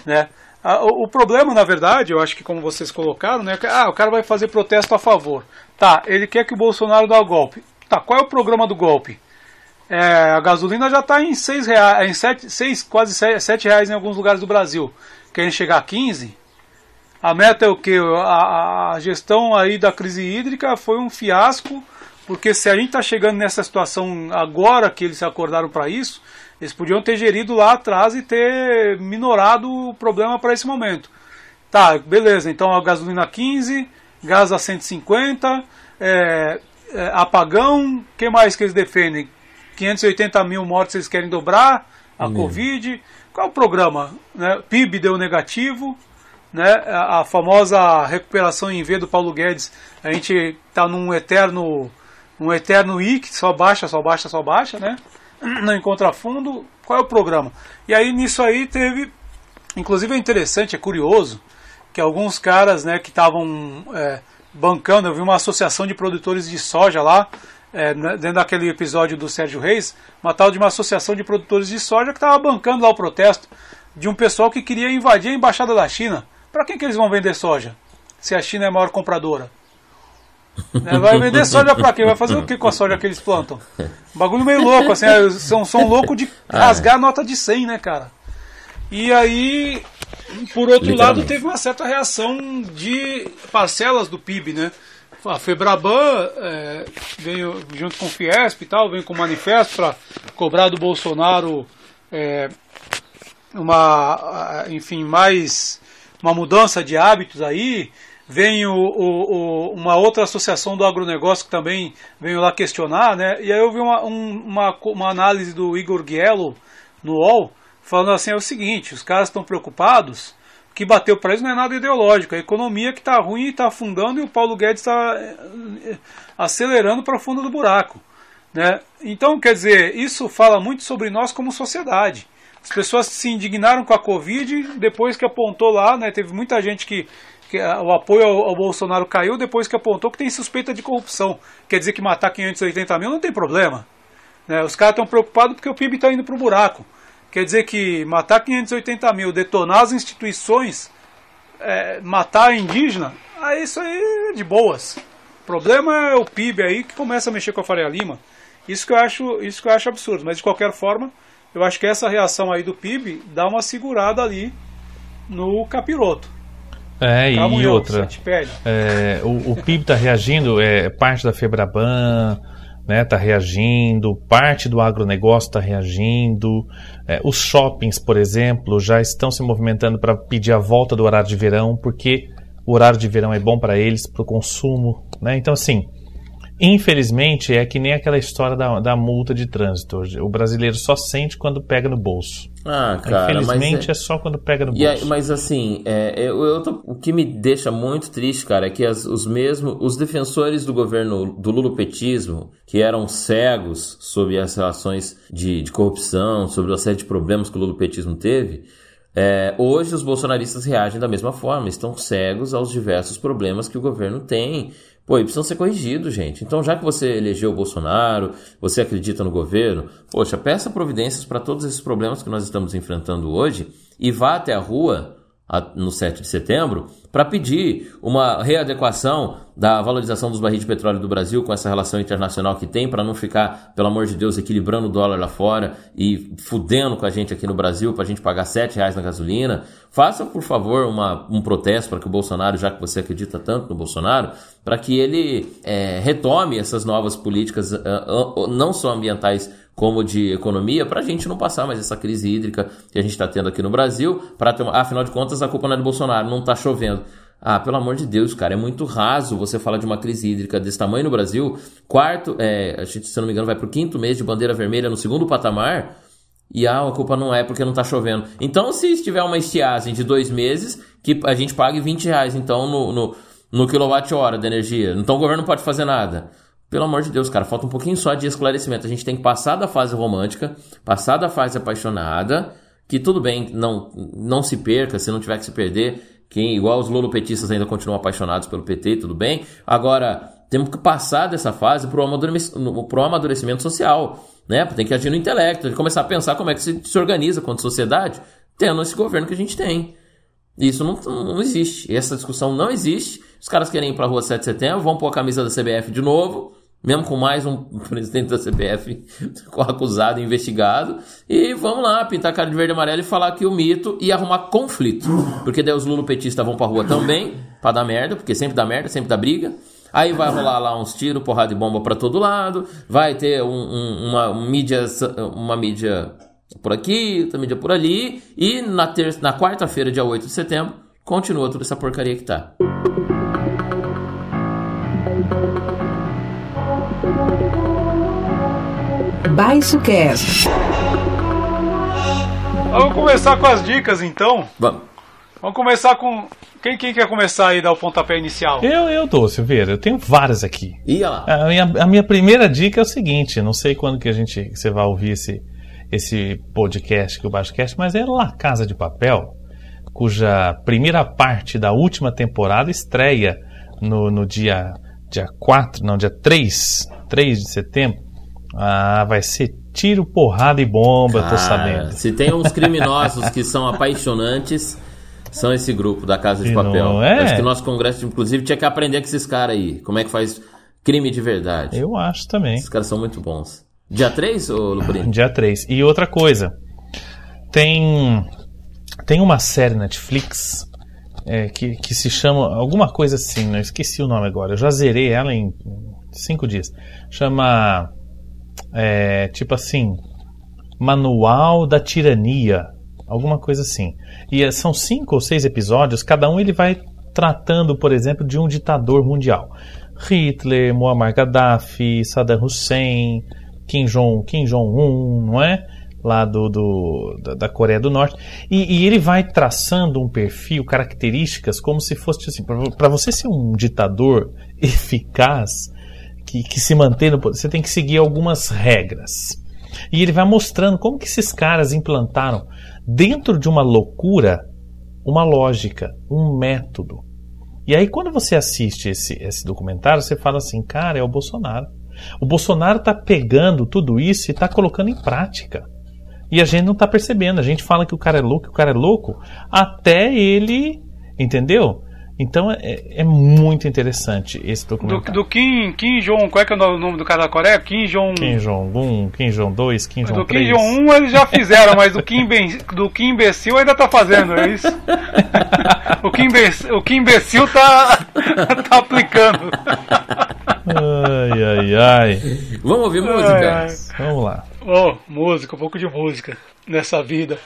Né? A- O, problema, na verdade, eu acho que como vocês colocaram, né, ah, o cara vai fazer protesto a favor. Tá, ele quer que o Bolsonaro dê o golpe. Tá, qual é o programa do golpe? É, a gasolina já está em seis reais, em sete, seis, quase se- sete reais em alguns lugares do Brasil. Querem chegar a 15? A meta é o que? A, a gestão aí da crise hídrica foi um fiasco, porque se a gente está chegando nessa situação agora que eles acordaram para isso, eles podiam ter gerido lá atrás e ter minorado o problema para esse momento. Tá, beleza, então a gasolina 15, gás a 150, é, é, apagão, o que mais que eles defendem? 580 mil mortes eles querem dobrar, a Covid. Qual é o programa? Né? PIB deu negativo, né? a, a famosa recuperação em V do Paulo Guedes, a gente está num eterno, um eterno I que só baixa, só baixa, só baixa, né? Não encontra fundo. Qual é o programa? E aí nisso aí teve, inclusive é interessante, é curioso, que alguns caras né, que estavam é, bancando, eu vi uma associação de produtores de soja lá, é, né, dentro daquele episódio do Sérgio Reis, uma tal de uma associação de produtores de soja que estava bancando lá o protesto de um pessoal que queria invadir a embaixada da China. Para quem que eles vão vender soja? Se a China é a maior compradora. Né, Vai vender soja pra quê? Vai fazer o que com a soja que eles plantam? Bagulho meio louco, assim, é, são, são loucos de rasgar a nota de 100, né, cara? E aí, por outro lado, teve uma certa reação de parcelas do PIB, né? a Febraban é, veio junto com o Fiesp e tal, veio com um manifesto para cobrar do Bolsonaro é, uma, enfim, mais uma mudança de hábitos aí. Vem o, o, o, uma outra associação do agronegócio que também veio lá questionar, né? E aí eu vi uma, um, uma, uma análise do Igor Giello no UOL, falando assim, é o seguinte, os caras estão preocupados que bateu para eles não é nada ideológico, é a economia que está ruim e está afundando e o Paulo Guedes está eh, acelerando para o fundo do buraco. Né? Então, quer dizer, isso fala muito sobre nós como sociedade. As pessoas se indignaram com a Covid depois que apontou lá, né, teve muita gente que, que o apoio ao, ao, Bolsonaro caiu depois que apontou que tem suspeita de corrupção. Quer dizer que matar 580 mil não tem problema. Né? Os caras estão preocupados porque o PIB está indo para o buraco. Quer dizer que matar 580 mil, detonar as instituições, é, matar a indígena, aí isso aí é de boas. O problema é o PIB aí que começa a mexer com a Faria Lima. Isso que eu acho, isso que eu acho absurdo. Mas de qualquer forma, eu acho que essa reação aí do PIB dá uma segurada ali no capiroto. É, e outra. É, o, o PIB está reagindo, é parte da Febraban, né, tá reagindo, parte do agronegócio está reagindo, é, os shoppings, por exemplo, já estão se movimentando para pedir a volta do horário de verão, porque o horário de verão é bom para eles, para o consumo. Né? Então, assim, infelizmente, é que nem aquela história da, da multa de trânsito. O brasileiro só sente quando pega no bolso. Ah, cara, Infelizmente é... é... só quando pega no bolso. Aí, mas assim, é, eu, eu tô, o que me deixa muito triste, cara, é que as, os mesmos, os defensores do governo do lulopetismo, que eram cegos sobre as relações de, de corrupção, sobre a série de problemas que o lulopetismo teve, é, hoje os bolsonaristas reagem da mesma forma, estão cegos aos diversos problemas que o governo tem Pô, e precisam ser corrigidos, gente. Então, já que você elegeu o Bolsonaro, você acredita no governo, poxa, peça providências para todos esses problemas que nós estamos enfrentando hoje e vá até a rua no 7 de setembro para pedir uma readequação da valorização dos barris de petróleo do Brasil com essa relação internacional que tem, para não ficar, pelo amor de Deus, equilibrando o dólar lá fora e fudendo com a gente aqui no Brasil para a gente pagar 7 reais na gasolina. Faça, por favor, uma, um protesto para que o Bolsonaro, já que você acredita tanto no Bolsonaro, para que ele é, retome essas novas políticas, uh, uh, não só ambientais como de economia, para a gente não passar mais essa crise hídrica que a gente está tendo aqui no Brasil. Para ter afinal de contas, a culpa não é do Bolsonaro, não está chovendo. Ah, pelo amor de Deus, cara, é muito raso você falar de uma crise hídrica desse tamanho no Brasil. Quarto, é, a gente, se não me engano, vai para o quinto mês de bandeira vermelha no segundo patamar. E ah, a culpa não é porque não está chovendo. Então, se tiver uma estiagem de dois meses, que a gente pague 20 reais, então, no, no, no quilowatt-hora de energia. Então o governo não pode fazer nada. Pelo amor de Deus, cara, falta um pouquinho só de esclarecimento. A gente tem que passar da fase romântica, passar da fase apaixonada, que tudo bem, não, não se perca, se não tiver que se perder. Quem, igual os lulupetistas ainda continuam apaixonados pelo PT, tudo bem. Agora, temos que passar dessa fase para o amadurecimento, amadurecimento social. Né? Tem que agir no intelecto, tem que começar a pensar como é que se, se organiza quanto sociedade, tendo esse governo que a gente tem. Isso não, não existe. Essa discussão não existe. Os caras querem ir para a rua 7 de setembro, vão pôr a camisa da CBF de novo, mesmo com mais um (laughs) presidente da CBF (laughs) acusado e investigado, e vamos lá, pintar a cara de verde e amarelo e falar que o mito e arrumar conflito. Porque daí os lulopetistas vão pra rua também, pra dar merda, porque sempre dá merda, sempre dá briga. Aí vai rolar lá uns tiros, porrada de bomba para todo lado, vai ter um, um, uma mídia, uma mídia por aqui, outra mídia por ali, e na, ter na quarta-feira, dia 8 de setembro, continua toda essa porcaria que tá. Baixo Cast. Vamos começar com as dicas então. Vamos. Vamos começar com. Quem, quem quer começar aí dar o pontapé inicial? Eu, eu dou, Silveira. Eu tenho várias aqui. Ia lá. A minha, a minha primeira dica é o seguinte: não sei quando que a gente você vai ouvir esse, esse podcast que o Baixo Cast, mas é La Casa de Papel, cuja primeira parte da última temporada estreia no, no dia, dia 4, não, dia 3, 3 de setembro. Ah, vai ser tiro, porrada e bomba, Cara, tô sabendo. Se tem uns criminosos que (laughs) são apaixonantes, são esse grupo da Casa de Papel. É? Acho que o nosso congresso, inclusive, tinha que aprender com esses caras aí. Como é que faz crime de verdade. Eu acho também. Esses caras são muito bons. Dia 3, ô Lubrino? (laughs) Dia 3. E outra coisa, tem, tem uma série Netflix é, que, que se chama alguma coisa assim, não né? esqueci o nome agora. Eu já zerei ela em cinco dias. Chama é, tipo assim, Manual da Tirania, alguma coisa assim. E é, são cinco ou seis episódios. Cada um ele vai tratando, por exemplo, de um ditador mundial. Hitler, Muammar Gaddafi, Saddam Hussein, Kim Jong, Kim Jong não é? lá do, do da, Coreia do Norte. E, e, ele vai traçando um perfil, características, como se fosse assim: para você ser um ditador (laughs) eficaz, que, que se mantém no poder, você tem que seguir algumas regras. E ele vai mostrando como que esses caras implantaram dentro de uma loucura uma lógica, um método. E aí quando você assiste esse, esse documentário, você fala assim, cara, é o Bolsonaro. O Bolsonaro está pegando tudo isso e está colocando em prática. E a gente não está percebendo. A gente fala que o cara é louco, que o cara é louco, até ele, entendeu? Então é, é muito interessante esse documentário. Do, do Kim, Kim Jong, qual é que é o nome do cara da Coreia? Kim Jong. Kim Jong 1, Kim Jong 2, Kim Jong 3. Do Kim Jong 1 eles já fizeram, mas do Kim, ben, do Kim imbecil ainda tá fazendo, é isso? (laughs) o, Kim imbecil, o Kim imbecil tá, (laughs) tá aplicando. ai, ai, ai. Vamos ouvir música? Ai, ai. Vamos lá. Oh, música, um pouco de música nessa vida.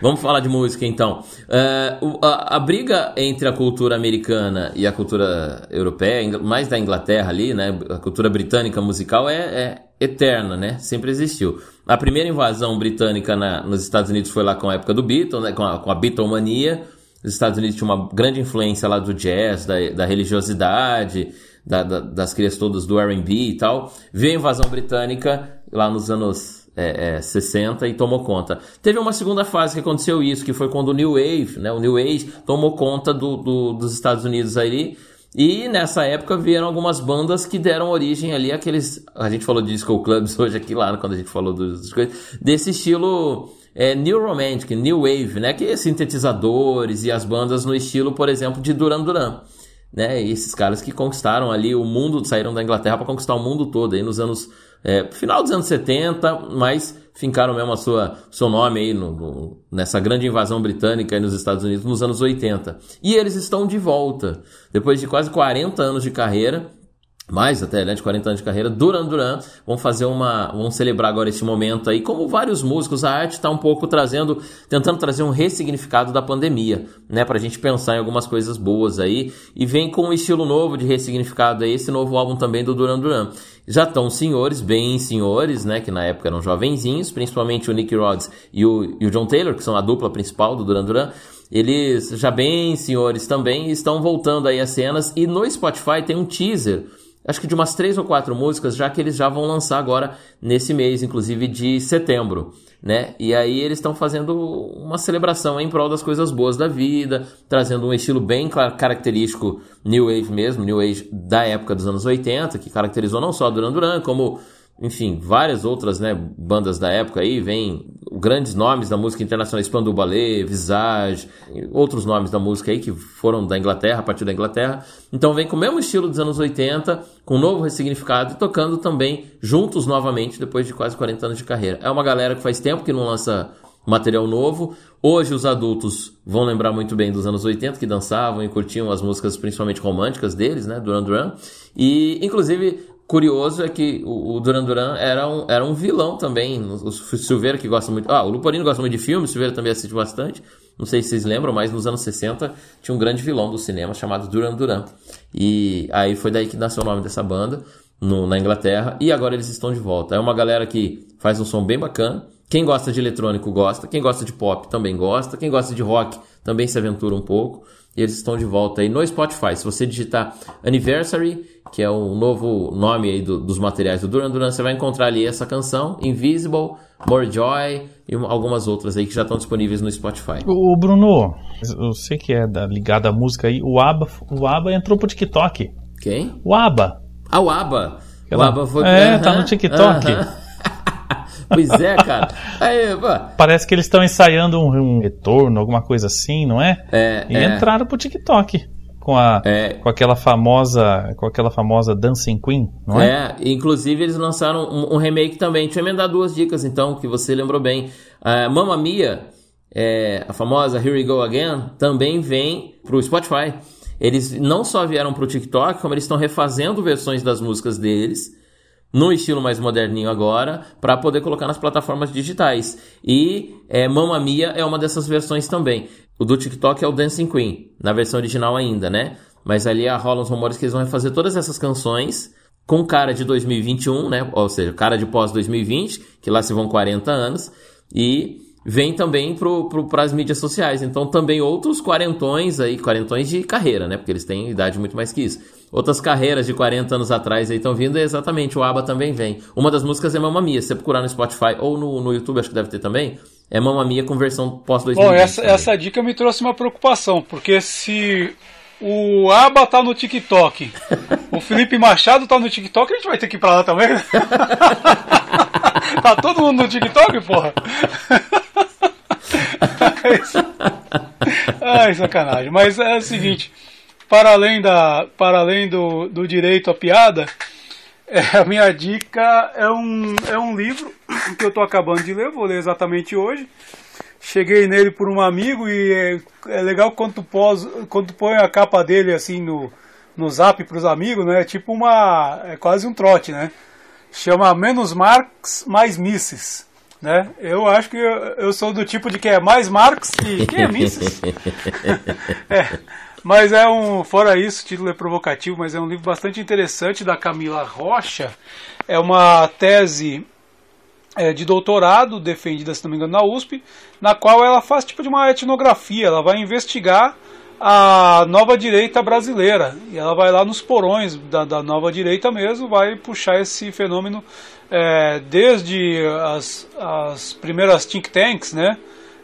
Vamos falar de música então. Uh, a, a, briga entre a cultura americana e a cultura europeia, mais da Inglaterra ali, né? A cultura britânica musical é, é eterna, né? Sempre existiu. A primeira invasão britânica na, nos Estados Unidos foi lá com a época do Beatle, né? Com a, com a Beatlemania. Os Estados Unidos tinham uma grande influência lá do jazz, da, da religiosidade, da, da, das crias todas do R&B e tal. Veio a invasão britânica lá nos anos é, é, 60 e tomou conta. Teve uma segunda fase que aconteceu isso, que foi quando o New Wave, né, o New Age, tomou conta do, do, dos Estados Unidos aí. E nessa época vieram algumas bandas que deram origem ali àqueles. A gente falou de disco clubs (laughs) hoje aqui lá, quando a gente falou dos coisas. Desse estilo é, New Romantic, New Wave, né? Que é sintetizadores e as bandas no estilo, por exemplo, de Duran Duran. Né? E esses caras que conquistaram ali o mundo, saíram da Inglaterra para conquistar o mundo todo aí nos anos é, final dos anos 70, mas fincaram mesmo a sua seu nome aí no, no, nessa grande invasão britânica aí nos Estados Unidos nos anos 80. E eles estão de volta. Depois de quase 40 anos de carreira, mais até, né, de 40 anos de carreira, Duran Duran, vão fazer uma, vão celebrar agora esse momento aí, como vários músicos, a arte está um pouco trazendo, tentando trazer um ressignificado da pandemia, né, pra gente pensar em algumas coisas boas aí, e vem com um estilo novo de ressignificado aí, esse novo álbum também do Duran Duran. Já estão senhores, bem senhores, né, que na época eram jovenzinhos, principalmente o Nick Rhodes e o, e o John Taylor, que são a dupla principal do Duran Duran, eles já bem senhores também estão voltando aí às cenas, e no Spotify tem um teaser acho que de umas três ou quatro músicas, já que eles já vão lançar agora nesse mês, inclusive de setembro, né? E aí eles estão fazendo uma celebração em prol das coisas boas da vida, trazendo um estilo bem característico New Wave mesmo, New Age da época dos anos 80, que caracterizou não só Duran Duran, como enfim, várias outras né, bandas da época aí, vem grandes nomes da música internacional, Spandau Ballet, Visage, outros nomes da música aí que foram da Inglaterra, a partir da Inglaterra. Então vem com o mesmo estilo dos anos 80, com um novo ressignificado e tocando também juntos novamente depois de quase 40 anos de carreira. É uma galera que faz tempo que não lança material novo. Hoje os adultos vão lembrar muito bem dos anos 80 que dançavam e curtiam as músicas principalmente românticas deles, né, Duran Duran. E inclusive curioso é que o, Duran Duran era um, era um vilão também. O Silveira que gosta muito. Ah, o Luporino gosta muito de filme, o Silveira também assiste bastante. Não sei se vocês lembram, mas nos anos 60 tinha um grande vilão do cinema chamado Duran Duran. E aí foi daí que nasceu o nome dessa banda, no, na Inglaterra. E agora eles estão de volta. É uma galera que faz um som bem bacana. Quem gosta de eletrônico gosta, quem gosta de pop também gosta, quem gosta de rock também se aventura um pouco. E eles estão de volta aí no Spotify. Se você digitar Anniversary, que é o novo nome aí do, dos materiais do Duran Duran, você vai encontrar ali essa canção, Invisible, More Joy e algumas outras aí que já estão disponíveis no Spotify. O Bruno, eu sei que é da, ligado à música aí, o ABBA, o ABBA entrou pro TikTok. Quem? O ABBA. Ah, o ABBA. Aquela... O ABBA foi... É, uh -huh, tá no TikTok. Uh -huh. Pois é, cara. Aí, Parece que eles estão ensaiando um, um, retorno, alguma coisa assim, não é? É. E é. entraram pro TikTok. Com, a, é. com aquela famosa com aquela famosa Dancing Queen, não é? É, inclusive eles lançaram um, um remake também. Deixa eu emendar duas dicas então, que você lembrou bem. Uh, Mamma Mia é, a famosa Here We Go Again, também vem pro Spotify. Eles não só vieram pro TikTok, como eles estão refazendo versões das músicas deles no estilo mais moderninho agora, para poder colocar nas plataformas digitais. E é, Mamma Mia é uma dessas versões também. O do TikTok é o Dancing Queen, na versão original ainda, né? Mas ali rolam os rumores que eles vão fazer todas essas canções com cara de 2021, né? Ou seja, cara de pós 2020, que lá se vão 40 anos, e vem também para as mídias sociais. Então também outros quarentões aí, quarentões de carreira, né? Porque eles têm idade muito mais que isso. Outras carreiras de 40 anos atrás aí estão vindo, é exatamente, o ABBA também vem. Uma das músicas é Mamma Mia, se você procurar no Spotify ou no, no YouTube, acho que deve ter também, é Mamma Mia com versão pós-2020. Bom, essa, essa dica me trouxe uma preocupação, porque se o Aba tá no TikTok. (laughs) O Felipe Machado tá no TikTok, a gente vai ter que ir pra lá também. (laughs) tá todo mundo no TikTok, porra? (laughs) Ai, sacanagem. Mas é o seguinte, para além, da, para além do, do direito à piada, é, a minha dica é um, é um livro que eu estou acabando de ler, vou ler exatamente hoje. Cheguei nele por um amigo e é, é legal quando tu, pós, quando põe a capa dele assim no, no zap para os amigos, né? É tipo uma. É quase um trote, né? Chama Menos Marx, Mais Misses né? Eu acho que eu, eu, sou do tipo de que é mais Marx que quem é Mises. (laughs) é, mas é um, fora isso, o título é provocativo, mas é um livro bastante interessante da Camila Rocha. É uma tese é, de doutorado defendida, se não me engano, na USP, na qual ela faz tipo de uma etnografia, ela vai investigar a nova direita brasileira. E ela vai lá nos porões da, da nova direita mesmo, vai puxar esse fenômeno é, desde as, as primeiras think tanks, né?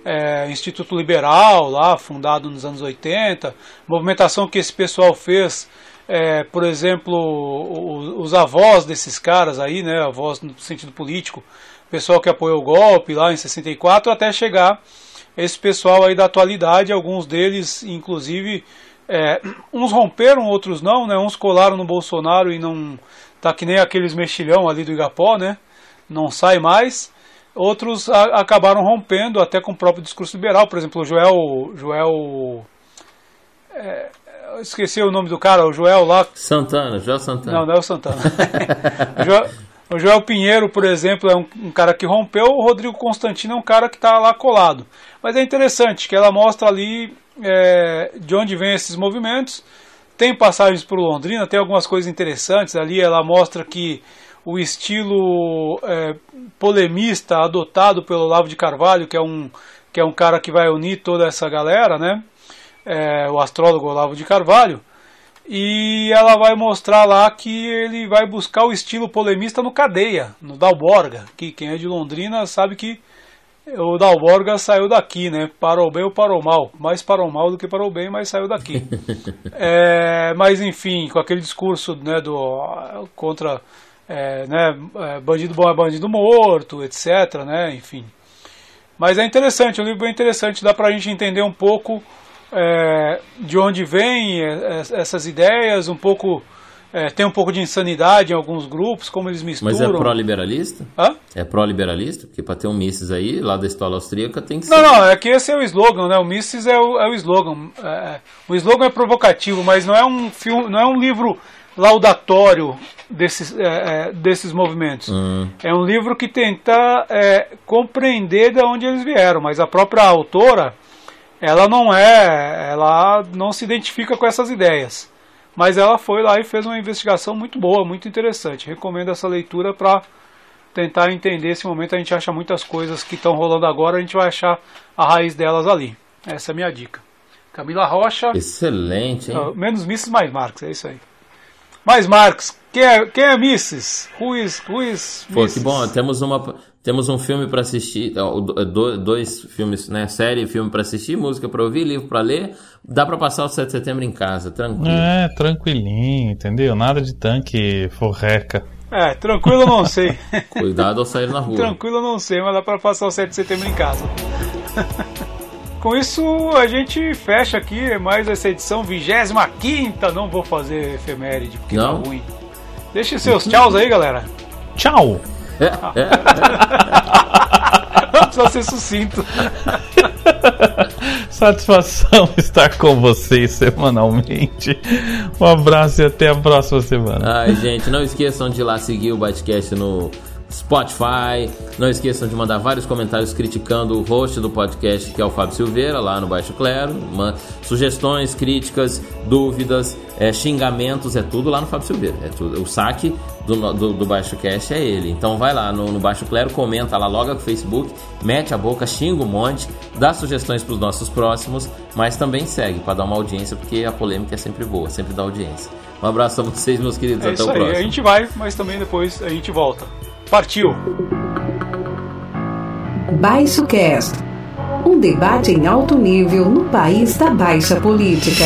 É, Instituto Liberal, lá fundado nos anos 80, movimentação que esse pessoal fez, é, por exemplo, os, avós desses caras aí, né, avós no sentido político, pessoal que apoiou o golpe lá em 64, até chegar esse pessoal aí da atualidade, alguns deles, inclusive, é, uns romperam, outros não, né? Uns colaram no Bolsonaro e não tá que nem aqueles mexilhão ali do Igapó, né? Não sai mais. Outros a, acabaram rompendo até com o próprio discurso liberal, por exemplo, o Joel, Joel é, esqueci o nome do cara, o Joel lá. Santana, Joel Santana. Não, não é o Santana. Joel, (laughs) o Joel Pinheiro, por exemplo, é um, um, cara que rompeu, o Rodrigo Constantino é um cara que está lá colado. Mas é interessante que ela mostra ali é, de onde vêm esses movimentos. Tem passagens por Londrina, tem algumas coisas interessantes ali. Ela mostra que o estilo é, polemista adotado pelo Olavo de Carvalho, que é um, que é um cara que vai unir toda essa galera, né? É, o astrólogo Olavo de Carvalho e ela vai mostrar lá que ele vai buscar o estilo polemista no Cadeia, no Dalborga, que quem é de Londrina sabe que o Dalborga saiu daqui, né? Para o bem ou para o mal. Mais para o mal do que para o bem, mas saiu daqui. (laughs) é, mas enfim, com aquele discurso né, do, contra é, né, é, bandido bom é bandido morto, etc. Né, enfim. Mas é interessante, o livro é interessante, dá para a gente entender um pouco é, de onde vêm é, é, essas ideias, um pouco é, tem um pouco de insanidade em alguns grupos, como eles misturam. Mas é pró-liberalista? É pró-liberalista? Porque para ter um Mises aí, lá da escola austríaca, tem que ser. Não, não, é que esse é o slogan, né? O Mises é o, é o slogan. É, o slogan é provocativo, mas não é um filme, não é um livro laudatório desses, é, desses movimentos. Hum. É um livro que tenta compreender de onde eles vieram, mas a própria autora ela não é, ela não se identifica com essas ideias. Mas ela foi lá e fez uma investigação muito boa, muito interessante. Recomendo essa leitura para tentar entender esse momento. A gente acha muitas coisas que estão rolando agora, a gente vai achar a raiz delas ali. Essa é a minha dica. Camila Rocha. Excelente, hein? Uh, menos Misses, mais Marx, é isso aí. Mais Marx. Quem é, quem é is, who is Pô, que bom. Temos uma, temos um filme para assistir, dois filmes, né? Série e filme para assistir, música para ouvir, livro para ler. Dá para passar o 7 de setembro em casa, tranquilo. É, tranquilinho, entendeu? Nada de tanque forreca. É, tranquilo eu não (laughs) sei. Cuidado ao sair na rua. tranquilo eu não sei, mas dá para passar o 7 de setembro em casa. (laughs) Com isso, a gente fecha aqui mais essa edição 25. Não vou fazer efeméride, porque não. tá ruim. Deixe seus tchauz aí, galera. Tchau! (laughs) Não precisa ser sucinto. (laughs) Satisfação estar com vocês semanalmente. Um abraço e até a próxima semana. Ai, gente, não esqueçam de ir lá seguir o Batcast no Spotify. Não esqueçam de mandar vários comentários criticando o host do podcast, que é o Fábio Silveira, lá no Baixo Clero. Uma, sugestões, críticas, dúvidas, é, xingamentos, é tudo lá no Fábio Silveira. É tudo. O saque do, do, do Baixo Cast é ele. Então vai lá no, no Baixo Clero, comenta lá, loga com o Facebook, mete a boca, xinga um monte, dá sugestões para os nossos próximos, mas também segue para dar uma audiência, porque a polêmica é sempre boa, sempre dá audiência. Um abraço a vocês, meus queridos. É Até o aí. próximo. A gente vai, mas também depois a gente volta. Partiu! Baixo Cast. Um debate em alto nível no país da baixa política.